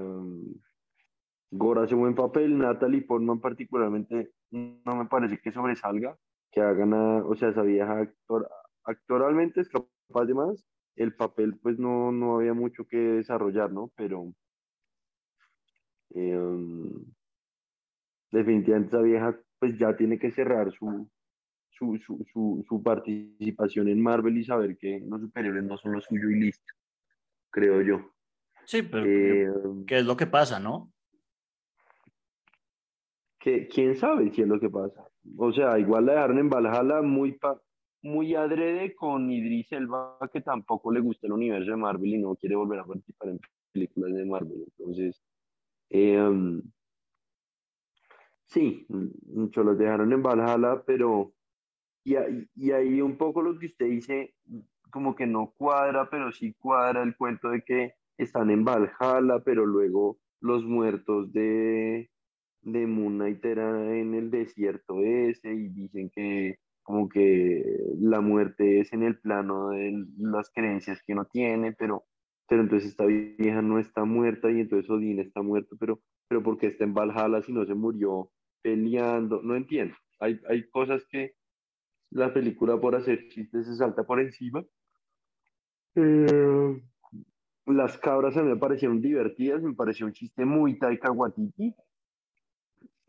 Gora hace buen papel, Natalie Portman particularmente no me parece que sobresalga, que hagan, a, o sea, esa vieja actor, actoralmente es capaz de más, el papel pues no, no había mucho que desarrollar, ¿no? Pero eh, definitivamente esa vieja pues ya tiene que cerrar su, su, su, su, participación en Marvel y saber que los superiores no son lo suyo y listo, creo yo. Sí, pero Eh, ¿qué es lo que pasa, no? que, ¿Quién sabe qué es lo que pasa? O sea, igual la dejaron en Valhalla muy, pa- muy adrede con Idris Elba, que tampoco le gusta el universo de Marvel y no quiere volver a participar en películas de Marvel. Entonces, eh, sí, muchos los dejaron en Valhalla, pero y, ahí- y ahí un poco lo que usted dice, como que no cuadra, pero sí cuadra el cuento de que están en Valhalla, pero luego los muertos de, de Moon Knight eran en el desierto ese y dicen que como que la muerte es en el plano de las creencias que uno tiene, pero, pero entonces esta vieja no está muerta y entonces Odín está muerto, pero, pero porque está en Valhalla si no se murió peleando? No entiendo. Hay, hay cosas que la película por hacer chistes se salta por encima. Eh, las cabras a mí me parecieron divertidas, me pareció un chiste muy Taika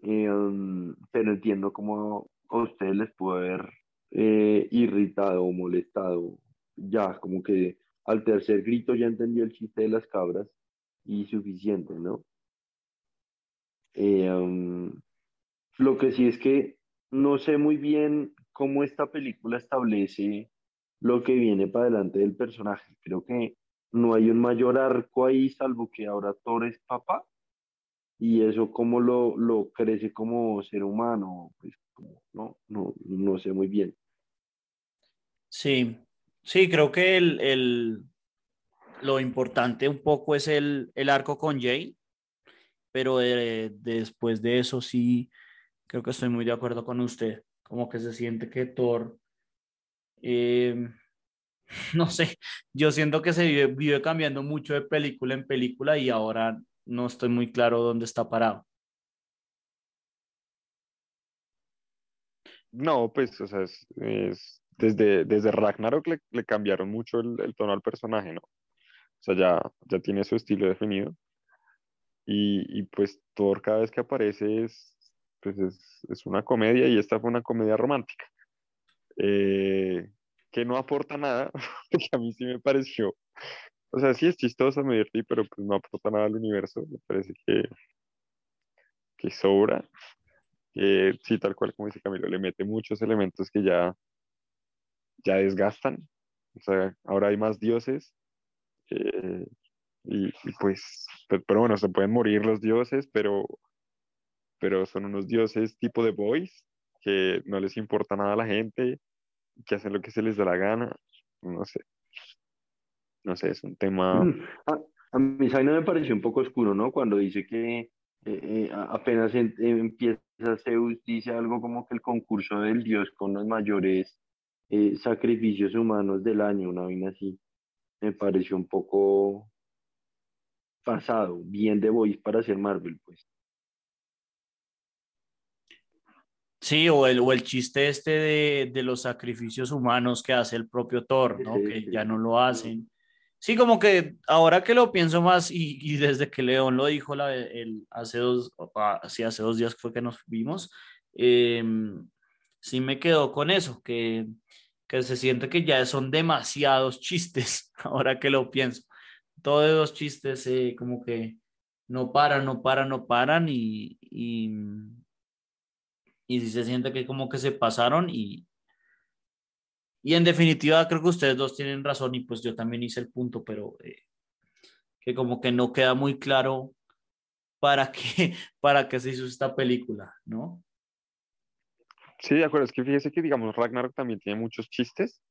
eh, um, pero entiendo cómo a ustedes les puede haber eh, irritado o molestado. Ya, como que al tercer grito ya entendió el chiste de las cabras y suficiente, ¿no? Eh, lo que sí es que no sé muy bien cómo esta película establece lo que viene para adelante del personaje. Creo que no hay un mayor arco ahí, salvo que ahora Thor es papá. Y eso cómo lo, lo crece como ser humano, pues como, no, no, no sé muy bien. Sí, sí, creo que el, el- lo importante un poco es el, el arco con Jay, pero eh, después de eso sí, creo que estoy muy de acuerdo con usted, como que se siente que Thor, eh, no sé, yo siento que se vive, cambiando mucho de película en película y ahora no estoy muy claro dónde está parado. No, pues, o sea, es, es- desde, desde Ragnarok le, cambiaron mucho el, el tono al personaje, ¿no? O sea, ya, ya tiene su estilo definido. Y, y pues Thor cada vez que aparece es, pues es, es una comedia y esta fue una comedia romántica. Eh, que no aporta nada, porque a mí sí me pareció, o sea, sí es chistosa, me divertí, pero pues no aporta nada al universo, me parece que, que sobra. Eh, sí, tal cual como dice Camilo, le mete muchos elementos que ya, ya desgastan. O sea, ahora hay más dioses. eh, y, y pues, pero, pero bueno, se pueden morir los dioses, pero, pero son unos dioses tipo de boys que no les importa nada a la gente, que hacen lo que se les da la gana. No sé. No sé, es un tema. A, a mí Zaina me pareció un poco oscuro, ¿no? Cuando dice que eh, eh, apenas en- empieza Zeus, dice algo como que el concurso del dios con los mayores eh, sacrificios humanos del año, una vaina así. Me pareció un poco pasado, bien de Boys para hacer Marvel, pues. Sí, o el, o el chiste este de, de los sacrificios humanos que hace el propio Thor, ¿no? Sí, Que sí. ya no lo hacen. Sí, como que ahora que lo pienso más y, y desde que León lo dijo la, el, hace dos, ah, sí, hace dos días fue que nos vimos, eh, sí me quedó con eso, que, que se siente que ya son demasiados chistes, ahora que lo pienso. Todos los chistes eh, como que no paran, no paran, no paran y, y, y sí se siente que como que se pasaron y, y en definitiva creo que ustedes dos tienen razón y pues yo también hice el punto, pero eh, que como que no queda muy claro para qué, para qué se hizo esta película, ¿no? Sí, de acuerdo, es que fíjese que, digamos, Ragnarok también tiene muchos chistes,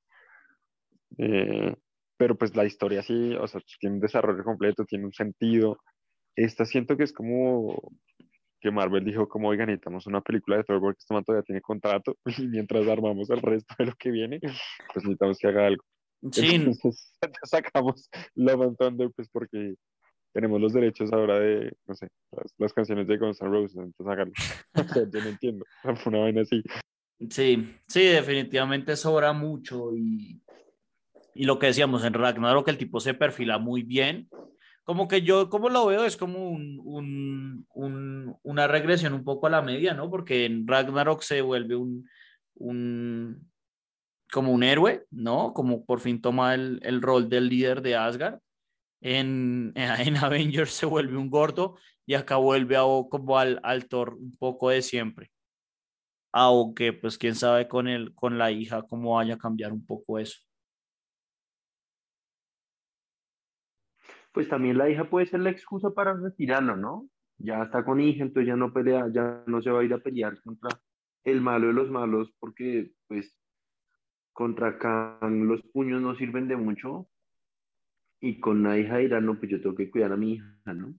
eh, pero pues la historia sí, o sea, tiene un desarrollo completo, tiene un sentido. Esta siento que es como que Marvel dijo, como, oigan, necesitamos una película de Thor porque este man todavía tiene contrato y mientras armamos el resto de lo que viene, pues necesitamos que haga algo. Sí, Entonces sacamos Love and Thunder, pues porque tenemos los derechos ahora de, no sé, las, las canciones de Guns N' Roses, entonces háganlo. O sea, yo no entiendo, fue una vaina así. sí, sí, definitivamente sobra mucho y, y lo que decíamos en Ragnarok, el tipo se perfila muy bien. Como que yo, como lo veo, es como un, un, un, una regresión un poco a la media, ¿no? Porque en Ragnarok se vuelve un, un como un héroe, ¿no? Como por fin toma el, el rol del líder de Asgard. En, en Avengers se vuelve un gordo y acá vuelve a, como al, al Thor un poco de siempre. Aunque, pues, quién sabe con, el, con la hija cómo vaya a cambiar un poco eso. Pues también la hija puede ser la excusa para retirarlo, ¿no? Ya está con hija, entonces ya no pelea, ya no se va a ir a pelear contra el malo de los malos, porque pues contra Kang los puños no sirven de mucho. Y con la hija dirá, no, pues yo tengo que cuidar a mi hija, ¿no?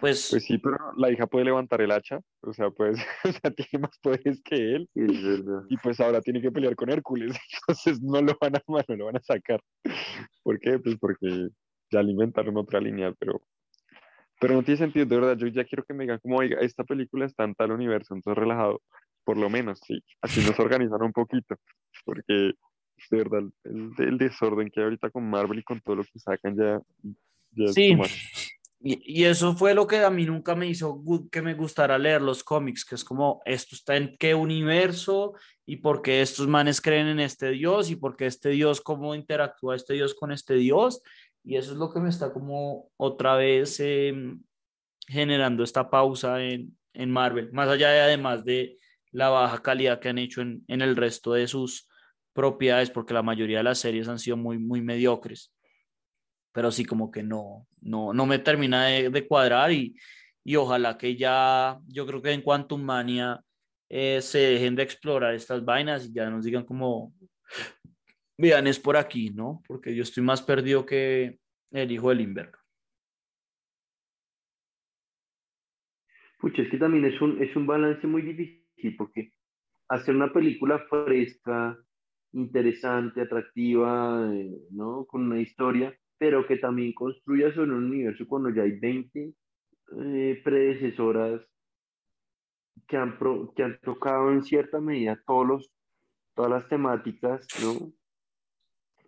Pues, Pues sí, pero la hija puede levantar el hacha, o sea, pues, o sea, tiene más poderes que él, Sí, es verdad. y pues ahora tiene que pelear con Hércules, entonces no lo van a, no lo van a sacar. ¿Por qué? Pues porque ya le inventaron otra línea, pero, pero no tiene sentido, de verdad, yo ya quiero que me digan como, oiga, esta película está en tal universo, entonces relajado, por lo menos, sí, así nos organizan un poquito, porque de verdad, el, el desorden que hay ahorita con Marvel y con todo lo que sacan ya, ya Sí. y, eso fue lo que a mí nunca me hizo que me gustara leer los cómics, que es como, esto está en qué universo y por qué estos manes creen en este dios y por qué este dios, cómo interactúa este dios con este dios. Y eso es lo que me está como otra vez em, generando esta pausa en, en Marvel, más allá de además de la baja calidad que han hecho en, en el resto de sus propiedades, porque la mayoría de las series han sido muy, muy mediocres. Pero sí, como que no, no, no me termina de, de cuadrar y, y ojalá que ya, yo creo que en Quantum Mania eh, se dejen de explorar estas vainas y ya nos digan como, vean, es por aquí, ¿no? Porque yo estoy más perdido que el hijo de Lindbergh. Pucha, es que también es un, es un balance muy difícil porque hacer una película fresca, interesante, atractiva, eh, ¿no? Con una historia, pero que también construya sobre un universo cuando ya hay 20 eh, predecesoras que han, pro- que han tocado en cierta medida todos los, todas las temáticas, ¿no?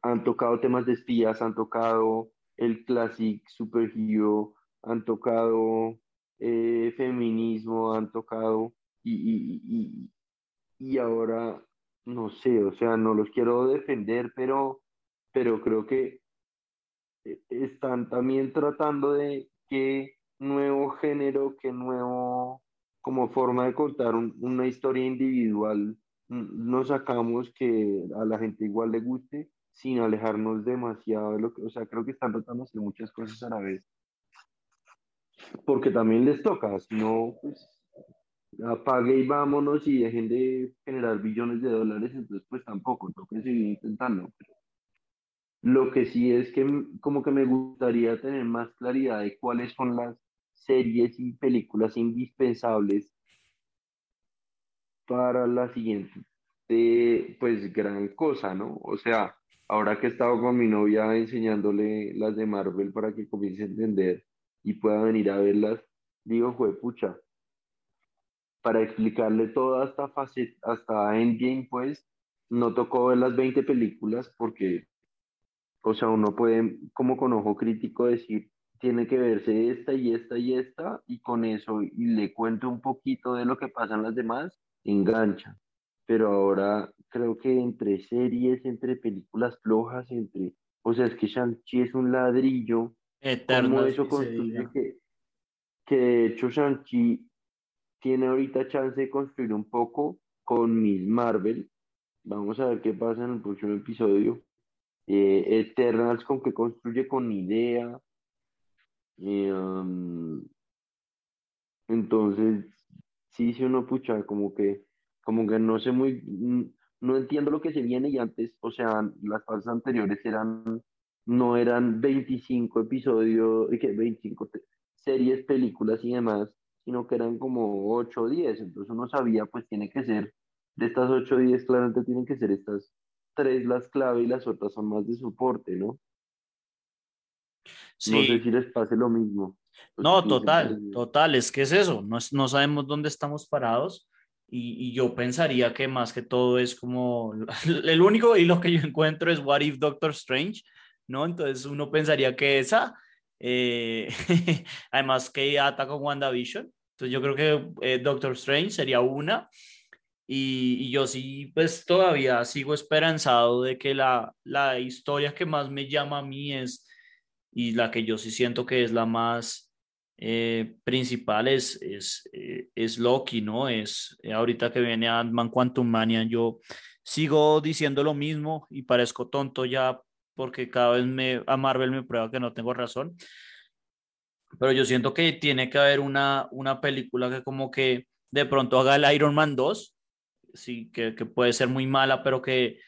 Han tocado temas de espías, han tocado el classic superhero, han tocado eh, feminismo, han tocado y, y, y, y ahora, no sé, o sea, no los quiero defender, pero, pero creo que eh, están también tratando de qué nuevo género, qué nuevo, como forma de contar un- una historia individual mm, nos sacamos que a la gente igual le guste sin alejarnos demasiado de lo que, o sea, creo que están tratando de hacer muchas cosas a la vez. Porque también les toca, si no, pues apague y vámonos y dejen de generar billones de dólares, entonces pues tampoco, toca seguir intentando. Lo que sí es que como que me gustaría tener más claridad de cuáles son las series y películas indispensables para la siguiente, pues gran cosa, ¿no? O sea, ahora que he estado con mi novia enseñándole las de Marvel para que comience a entender y pueda venir a verlas, digo, pucha, para explicarle toda esta fase, hasta Endgame, pues, no tocó ver las 20 películas porque, o sea, uno puede, como con ojo crítico, decir, tiene que verse esta y esta y esta, y con eso, y le cuento un poquito de lo que pasa en las demás, engancha. Pero ahora creo que entre series, entre películas flojas, entre, o sea, es que Shang-Chi es un ladrillo, Eterno. como eso construye que, que de hecho Shang-Chi tiene ahorita chance de construir un poco con Miss Marvel. Vamos a ver qué pasa en el próximo episodio. Eh, Eternals con que construye con idea. Eh, um, entonces, sí, sí, uno pucha, como que, como que no sé muy, no entiendo lo que se viene y antes, o sea, las fases anteriores eran, no eran 25 episodios, que 25 series, películas y demás, sino que eran como 8 o 10, entonces uno sabía, pues tiene que ser, de estas 8 o 10 claramente tienen que ser estas tres las clave y las otras son más de soporte, ¿no? Sí. No sé si les pase lo mismo. No, total, total, es que es eso, no, no sabemos dónde estamos parados y, y, yo pensaría que más que todo es como, el único y lo que yo encuentro es What If Doctor Strange, ¿no? Entonces uno pensaría que esa, eh, además que ata con WandaVision, entonces yo creo que eh, Doctor Strange sería una y, y, yo sí, pues todavía sigo esperanzado de que la, la historia que más me llama a mí es, y la que yo sí siento que es la más eh, principal es, es, eh, Loki, ¿no? Es eh, ahorita que viene Ant-Man Quantum Mania, yo sigo diciendo lo mismo y parezco tonto ya porque cada vez me, a Marvel me prueba que no tengo razón. Pero yo siento que tiene que haber una, una película que como que de pronto haga el Iron Man 2, sí, que, que puede ser muy mala, pero que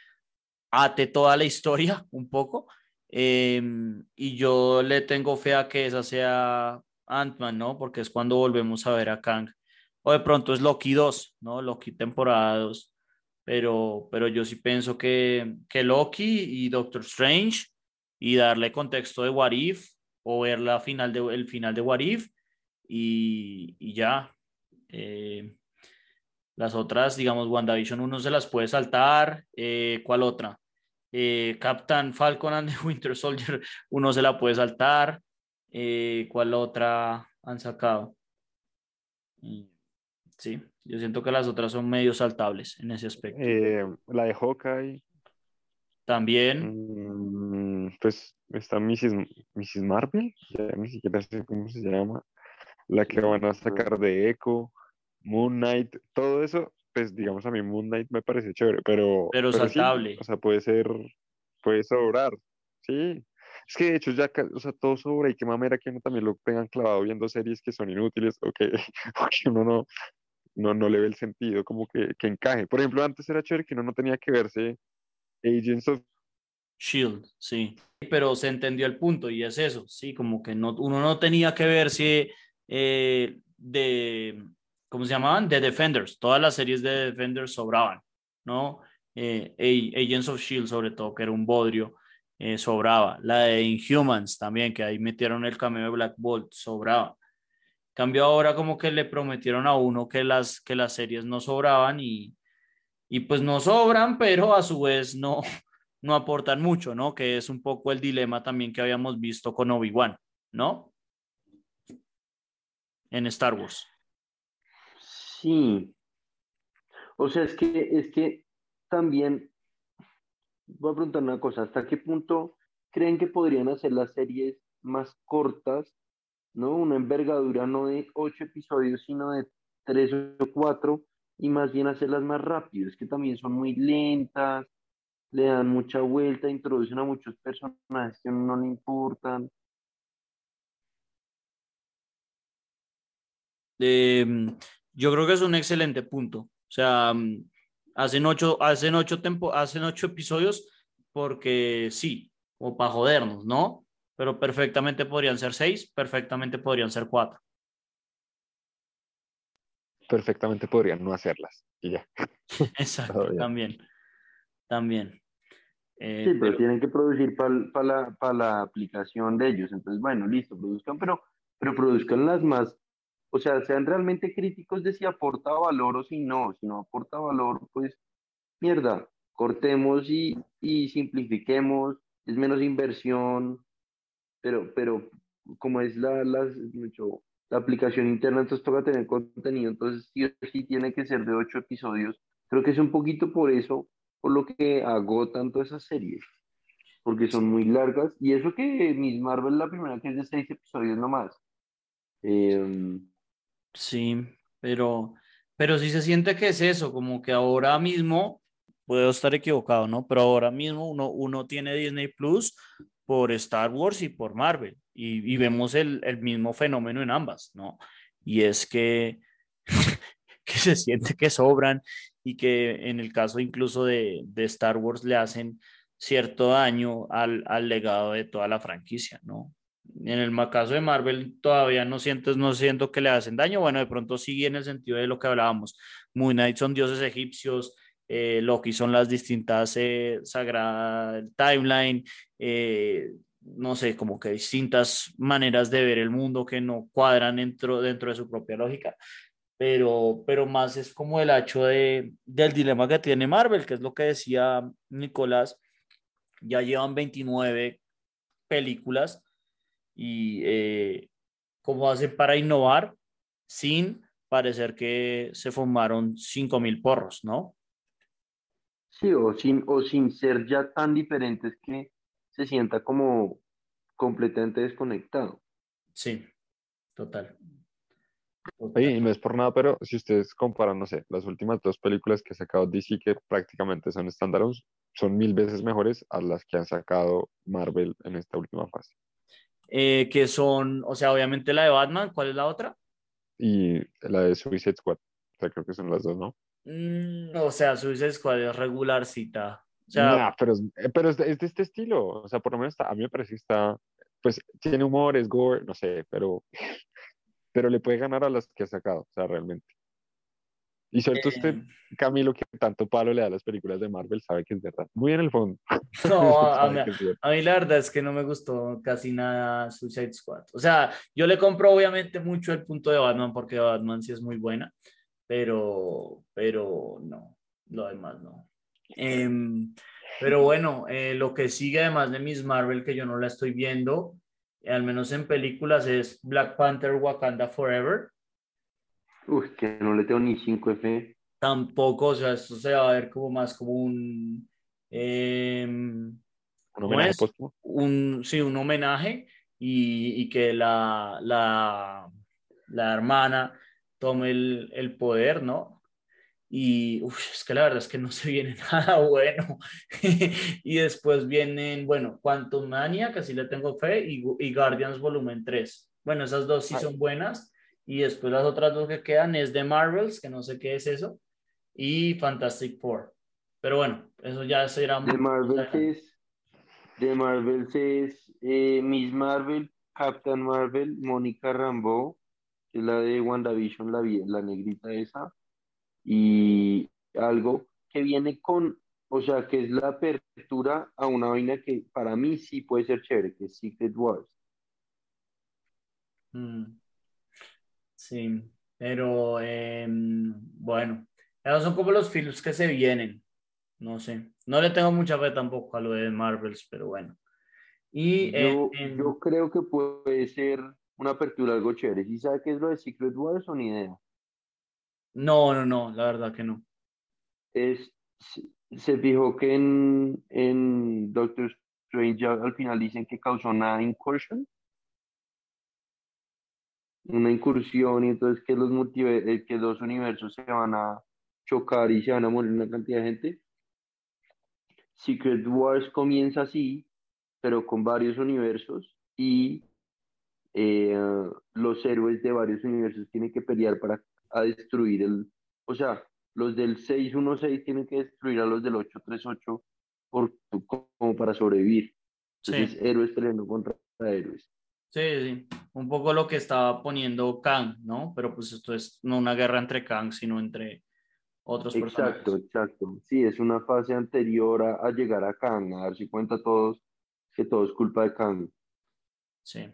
ate toda la historia un poco. Eh, y yo le tengo fe que esa sea Ant-Man, ¿no? Porque es cuando volvemos a ver a Kang. O de pronto es Loki 2, ¿no? Loki temporada 2. Pero, pero yo sí pienso que, que Loki y Doctor Strange y darle contexto de What If o ver la final de, el final de What If y, y ya. Eh, las otras, digamos, WandaVision uno se las puede saltar. Eh, ¿Cuál otra? Eh, Captain Falcon and the Winter Soldier uno se la puede saltar. Eh, ¿Cuál otra han sacado? Sí, yo siento que las otras son medio saltables en ese aspecto. Eh, la de Hawkeye. También. Mm, pues está Mrs. Mrs. Marvel, ya ni siquiera sé cómo se llama. La que van a sacar de Echo, Moon Knight, todo eso, pues digamos a mí Moon Knight me parece chévere, pero... Pero, pero saltable. Sí, o sea, puede ser, puede sobrar, sí. Es que de hecho ya, o sea, todo sobra y qué mamera que uno también lo tengan clavado viendo series que son inútiles o que, o que uno no, no, no le ve el sentido, como que, que encaje. Por ejemplo, antes era chévere que uno no tenía que verse Agents of Shield, sí. Pero se entendió el punto y es eso, sí, como que no, uno no tenía que verse eh, de, ¿cómo se llamaban? De Defenders. Todas las series de Defenders sobraban, ¿no? Eh, Agents of Shield sobre todo, que era un bodrio, eh, sobraba. La de Inhumans también, que ahí metieron el cameo de Black Bolt, sobraba. Cambio ahora como que le prometieron a uno que las, que las series no sobraban y, y pues no sobran, pero a su vez no, no aportan mucho, ¿no? Que es un poco el dilema también que habíamos visto con Obi-Wan, ¿no? En Star Wars. Sí. O sea, es que, es que también, voy a preguntar una cosa, ¿hasta qué punto creen que podrían hacer las series más cortas, ¿no? Una envergadura no de ocho episodios, sino de tres o cuatro, y más bien hacerlas más rápido, es que también son muy lentas, le dan mucha vuelta, introducen a muchos personajes que no le importan. Eh, yo creo que es un excelente punto. O sea, hacen ocho, hacen ocho, tempo, hacen ocho episodios porque sí, o para jodernos, ¿no? Pero perfectamente podrían ser seis, perfectamente podrían ser cuatro. Perfectamente podrían no hacerlas y ya. Exacto, también. También. Eh, sí, pero, pero, tienen que producir para pa la, pa la, aplicación de ellos. Entonces, bueno, listo, produzcan, pero, pero produzcan las más o sea, sean realmente críticos de si aporta valor o si no. Si no aporta valor, pues mierda, cortemos y, y simplifiquemos, es menos inversión, pero, pero como es la, la, mucho, la aplicación interna, entonces toca tener contenido, entonces sí, sí tiene que ser de ocho episodios. Creo que es un poquito por eso, por lo que agotan todas esas series, porque son muy largas, y eso que Miss Marvel la primera que es de seis episodios nomás. Eh, Sí, pero, pero sí se siente que es eso, como que ahora mismo, puedo estar equivocado, ¿no? Pero ahora mismo uno, uno tiene Disney Plus por Star Wars y por Marvel, y, vemos el, mismo fenómeno en ambas, ¿no? Y es que, se siente que sobran y que en el caso incluso de, de Star Wars le hacen cierto daño al, al legado de toda la franquicia, ¿no? En el caso de Marvel todavía no sientes, no siento que le hacen daño. Bueno, de pronto sí en el sentido de lo que hablábamos. Moon Knight son dioses egipcios, eh, Loki son las distintas eh, sagradas timeline, eh, no sé, como que distintas maneras de ver el mundo que no cuadran dentro, dentro de su propia lógica. Pero, pero más es como el hecho de, del dilema que tiene Marvel, que es lo que decía Nicolás. Ya llevan 29 películas y eh, cómo hacen para innovar sin parecer que se fumaron 5.000 porros, ¿no? Sí, o sin, o sin ser ya tan diferentes que se sienta como completamente desconectado. Sí, total. Oye, no es por nada, pero si ustedes comparan, no sé, las últimas dos películas que ha sacado DC, que prácticamente son estándares, son mil veces mejores a las que han sacado Marvel en esta última fase. Eh, que son, o sea, obviamente la de Batman, ¿cuál es la otra? Y la de Suicide Squad, o sea, creo que son las dos, ¿no? Mm, o sea, Suicide Squad es regularcita. O sea, Nah, pero, eh, pero es, de, es de este estilo, o sea, por lo menos está- a mí me parece que está, pues tiene humor, es gore, no sé, pero, pero le puede ganar a las que ha sacado, o sea, realmente. Y suelto usted, eh, Camilo, que tanto palo le da a las películas de Marvel, sabe que es verdad. Muy en el fondo. no, a, mí, a mí la verdad es que no me gustó casi nada Suicide Squad. O sea, yo le compro obviamente mucho el punto de Batman porque Batman sí es muy buena, pero, pero no, lo demás no. Em, pero bueno, eh, lo que sigue además de Miss Marvel, que yo no la estoy viendo, eh, al menos en películas, es Black Panther Wakanda Forever. Uy, que no le tengo ni 5F. Tampoco, o sea, esto se va a ver como más como un... em, Un ¿cómo homenaje póstumo. un, sí, un homenaje y, y que la, la, la hermana tome el, el poder, ¿no? Y uf, es que la verdad es que no se viene nada bueno. y después vienen, bueno, Quantum Mania, que sí le tengo fe, y, y Guardians Volumen 3. Bueno, esas dos sí Ay. son buenas. Y después las otras dos que quedan es de Marvels, que no sé qué es eso, y Fantastic Four. Pero bueno, eso ya será De Marvel es, de Marvel es eh, Miss Marvel, Captain Marvel, Mónica Rambeau, que es la de WandaVision, la, la negrita esa, y algo que viene con, o sea, que es la apertura a una vaina que para mí sí puede ser chévere, que es Secret Wars. Mm, Sí, pero em, bueno, esos son como los films que se vienen. No sé, no le tengo mucha fe tampoco a lo de Marvels, pero bueno. Y Yo, en- yo creo que puede ser una apertura algo chévere. ¿Sí sabe qué es lo de Secret Wars o ni idea? no, no, no, la verdad que no. es, se, fijó que en, en Doctor Strange al final dicen que causó una incursion, una incursión, y entonces que los, multiver- eh, que los universos se van a chocar y se van a morir una cantidad de gente. Secret Wars comienza así, pero con varios universos y eh, los héroes de varios universos tienen que pelear para a destruir el, o sea, los del 616 tienen que destruir a los del 838 por, como para sobrevivir. Entonces, Sí, héroes peleando contra héroes. sí, sí, un poco lo que estaba poniendo Kang, ¿no? Pero pues esto es no una guerra entre Kang, sino entre otros personajes. Exacto, exacto. Sí, es una fase anterior a, a llegar a Kang, a darse cuenta todos que todo es culpa de Kang. Sí.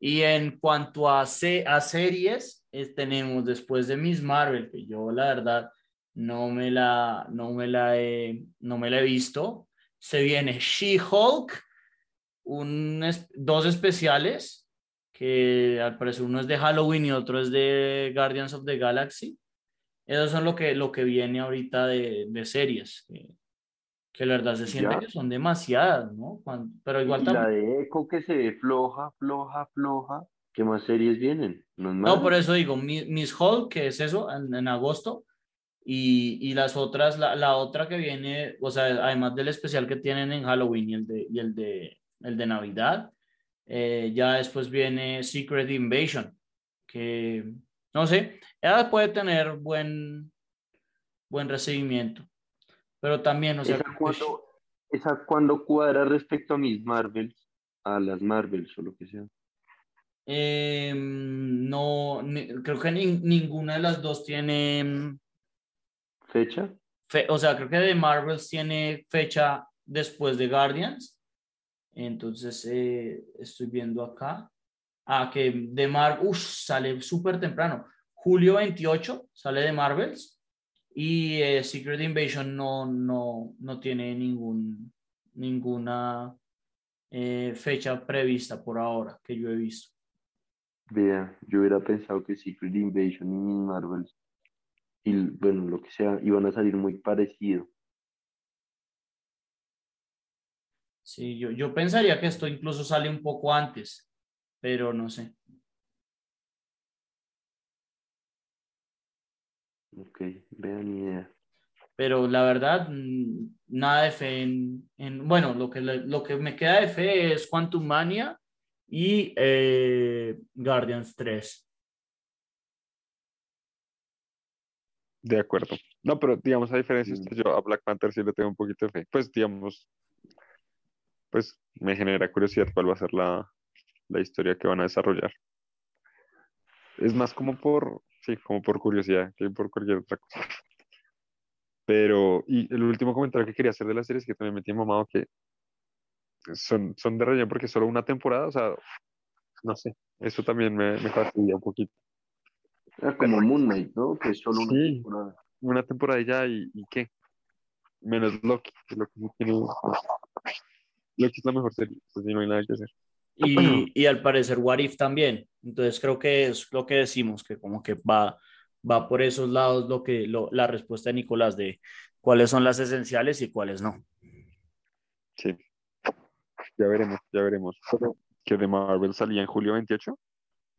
Y en cuanto a, a series, tenemos después de Miss Marvel, que yo la verdad no me la, no me la, he, no me la he visto. Se viene She-Hulk, un, dos especiales, que al parecer uno es de Halloween y otro es de Guardians of the Galaxy. Esos son lo que, lo que viene ahorita de, de series, que, que, la verdad se siente que son demasiadas, ¿no? pero igual también... La de Echo que se ve floja, floja, floja. ¿Qué más series vienen? No, por eso digo, Miss Hulk, que es eso, en, en agosto, y, y, las otras, la, la, otra que viene, o sea, además del especial que tienen en Halloween y el de, y el de, el de Navidad, eh, ya después viene Secret Invasion, que no sé, ella puede tener buen, buen recibimiento, pero también, o sea... ¿Esa cuando, esa cuando cuadra respecto a mis Marvels, a las Marvels o lo que sea? Em, no, creo que ninguna de las dos tiene... ¿Fecha? o sea, creo que de Marvels tiene fecha después de Guardians. Entonces, eh, estoy viendo acá. Ah, que de Marvel, sale súper temprano. Julio 28 sale de Marvels y eh, Secret Invasion no, no, no tiene ningún, ninguna eh, fecha prevista por ahora que yo he visto. Vea, yo hubiera pensado que Secret Invasion y Marvels, y bueno, lo que sea, iban a salir muy parecido. Sí, yo, yo pensaría que esto incluso sale un poco antes pero no sé. Ok, vean idea. Pero la verdad, mm, nada de fe en, bueno, lo que, lo que me queda de fe es Quantum Mania y eh, Guardians 3. De acuerdo. No, pero digamos, a diferencia, mm. yo a Black Panther sí le tengo un poquito de fe. Pues digamos, pues me genera curiosidad cuál va a ser la, la historia que van a desarrollar. Es más como por, sí, como por curiosidad que por cualquier otra cosa. Pero, y el último comentario que quería hacer de la serie es que también me tiene mamado que son, son de relleno porque solo una temporada, o sea, no sé, eso también me, me fastidia un poquito. como Moon Knight, ¿no? Que es solo una sí, temporada. Una temporada ya y, y qué. Menos Loki, que Loki tiene. Loki es la mejor serie, así no hay nada que hacer. Y, y, al parecer What If también. Entonces creo que es lo que decimos, que como que va, va por esos lados lo que, lo, la respuesta de Nicolás de cuáles son las esenciales y cuáles no. Sí, ya veremos, ya veremos. ¿Que de Marvel salía en julio 28?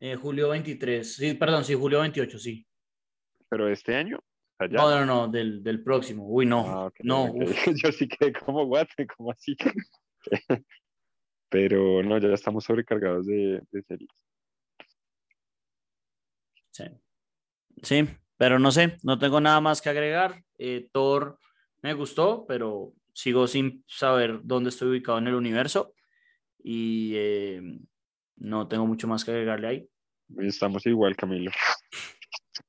Eh, julio 23, sí, perdón, sí, julio 28, sí. ¿Pero este año? No, no, no, del, del próximo. Uy, no. Ah, no. Yo sí que como guate, como así. Pero no, ya estamos sobrecargados de, series. Sí. Sí, pero no sé, no tengo nada más que agregar. Eh, Thor me gustó, pero sigo sin saber dónde estoy ubicado en el universo y eh, no tengo mucho más que agregarle ahí. Estamos igual, Camilo.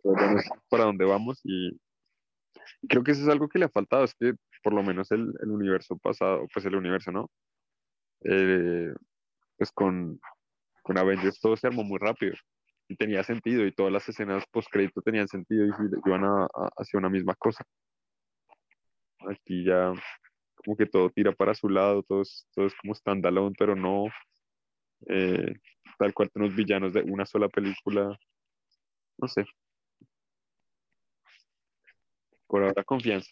para dónde vamos y creo que eso es algo que le ha faltado, es que por lo menos el, el universo pasado, pues el universo, ¿no? eh, pues con, con Avengers todo se armó muy rápido y tenía sentido y todas las escenas post crédito tenían sentido y iban a, hacia una misma cosa. Aquí ya como que todo tira para su lado, todo es, todo es como standalone, pero no eh, tal cual unos villanos de una sola película. No sé. Por ahora confianza.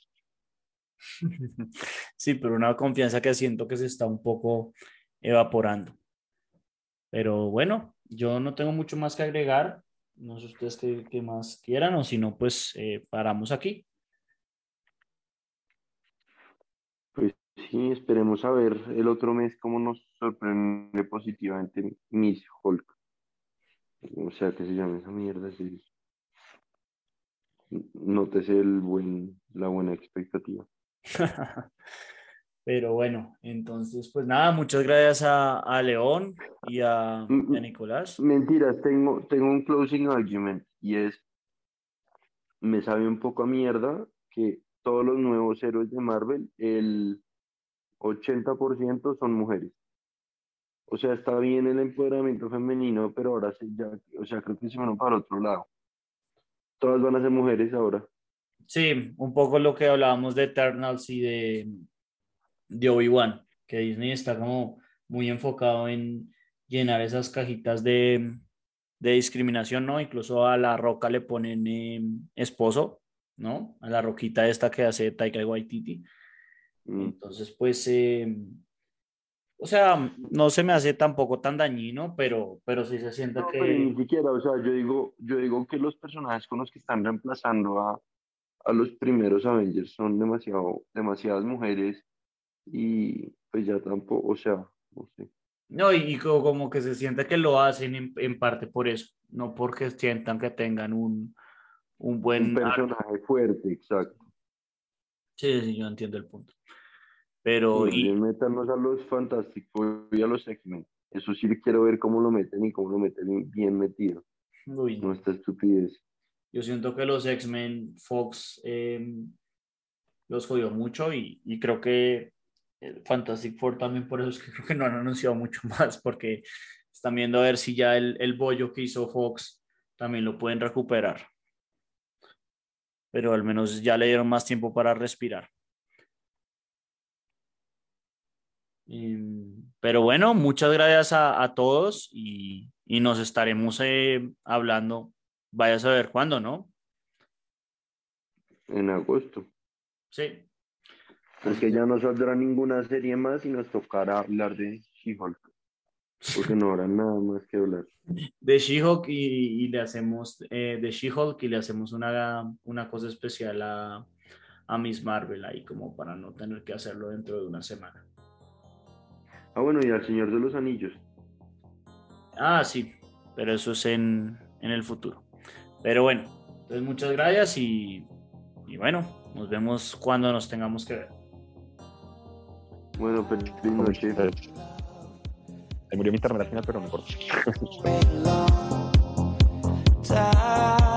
Sí, pero una confianza que siento que se está un poco evaporando. Pero bueno, yo no tengo mucho más que agregar. No sé ustedes qué, más quieran o si no, pues eh, paramos aquí. Pues sí, esperemos a ver el otro mes cómo nos sorprende positivamente Miss Hulk. O sea, que se llama esa mierda. Sí. Nótese el buen, la buena expectativa. Pero bueno, entonces, pues nada, muchas gracias a, León y a, mm, mm, Nicolás. Mentira, tengo, tengo un closing argument y es, me sabe un poco a mierda que todos los nuevos héroes de Marvel, el 80% son mujeres. o sea, está bien el empoderamiento femenino, pero ahora sí ya, o sea, creo que se van para otro lado. Todas van a ser mujeres ahora. Sí, un poco lo que hablábamos de Eternals y de, de Obi-Wan, que Disney está como muy enfocado en llenar esas cajitas de, de discriminación, ¿no? Incluso a la roca le ponen eh, esposo, ¿no? A la roquita esta que hace Taika Waititi. Mm. Entonces, pues, eh, o sea, no se me hace tampoco tan dañino, pero, pero sí se siente No, que... pero ni siquiera, o sea, yo digo, yo digo que los personajes con los que están reemplazando a, a los primeros Avengers son demasiado, demasiadas mujeres y pues ya tampoco, o sea, no sé. No, y, y co- como que se siente que lo hacen en, en parte por eso, no porque sientan que tengan un, un buen... Un personaje fuerte, exacto. Sí, sí, yo entiendo el punto. Pero, Y y, métanos a los Fantastic Four y a los X-Men. Eso sí quiero ver cómo lo meten y cómo lo meten bien metido. uy, No esta estupidez. Yo siento que los X-Men Fox eh, los jodió mucho y, creo que el Fantastic Four también por eso es que creo que no han anunciado mucho más porque están viendo a ver si ya el, el bollo que hizo Fox también lo pueden recuperar. Pero al menos ya le dieron más tiempo para respirar. Em, Pero bueno, muchas gracias a, todos y, y nos estaremos eh, hablando. Vaya a saber cuándo, ¿no? En agosto. Sí. Porque ya no saldrá ninguna serie más y nos tocará hablar de She-Hulk. Porque no habrá nada más que hablar. De She-Hulk y, y le hacemos eh, de She-Hulk y le hacemos una, una cosa especial a, a Miss Marvel ahí como para no tener que hacerlo dentro de una semana. Ah, bueno, y al Señor de los Anillos. Ah, sí, pero eso es en, en el futuro. Pero bueno, entonces muchas gracias y, y bueno, nos vemos cuando nos tengamos que ver. Bueno, feliz noche. Ahí murió mi internet al final, pero no importa.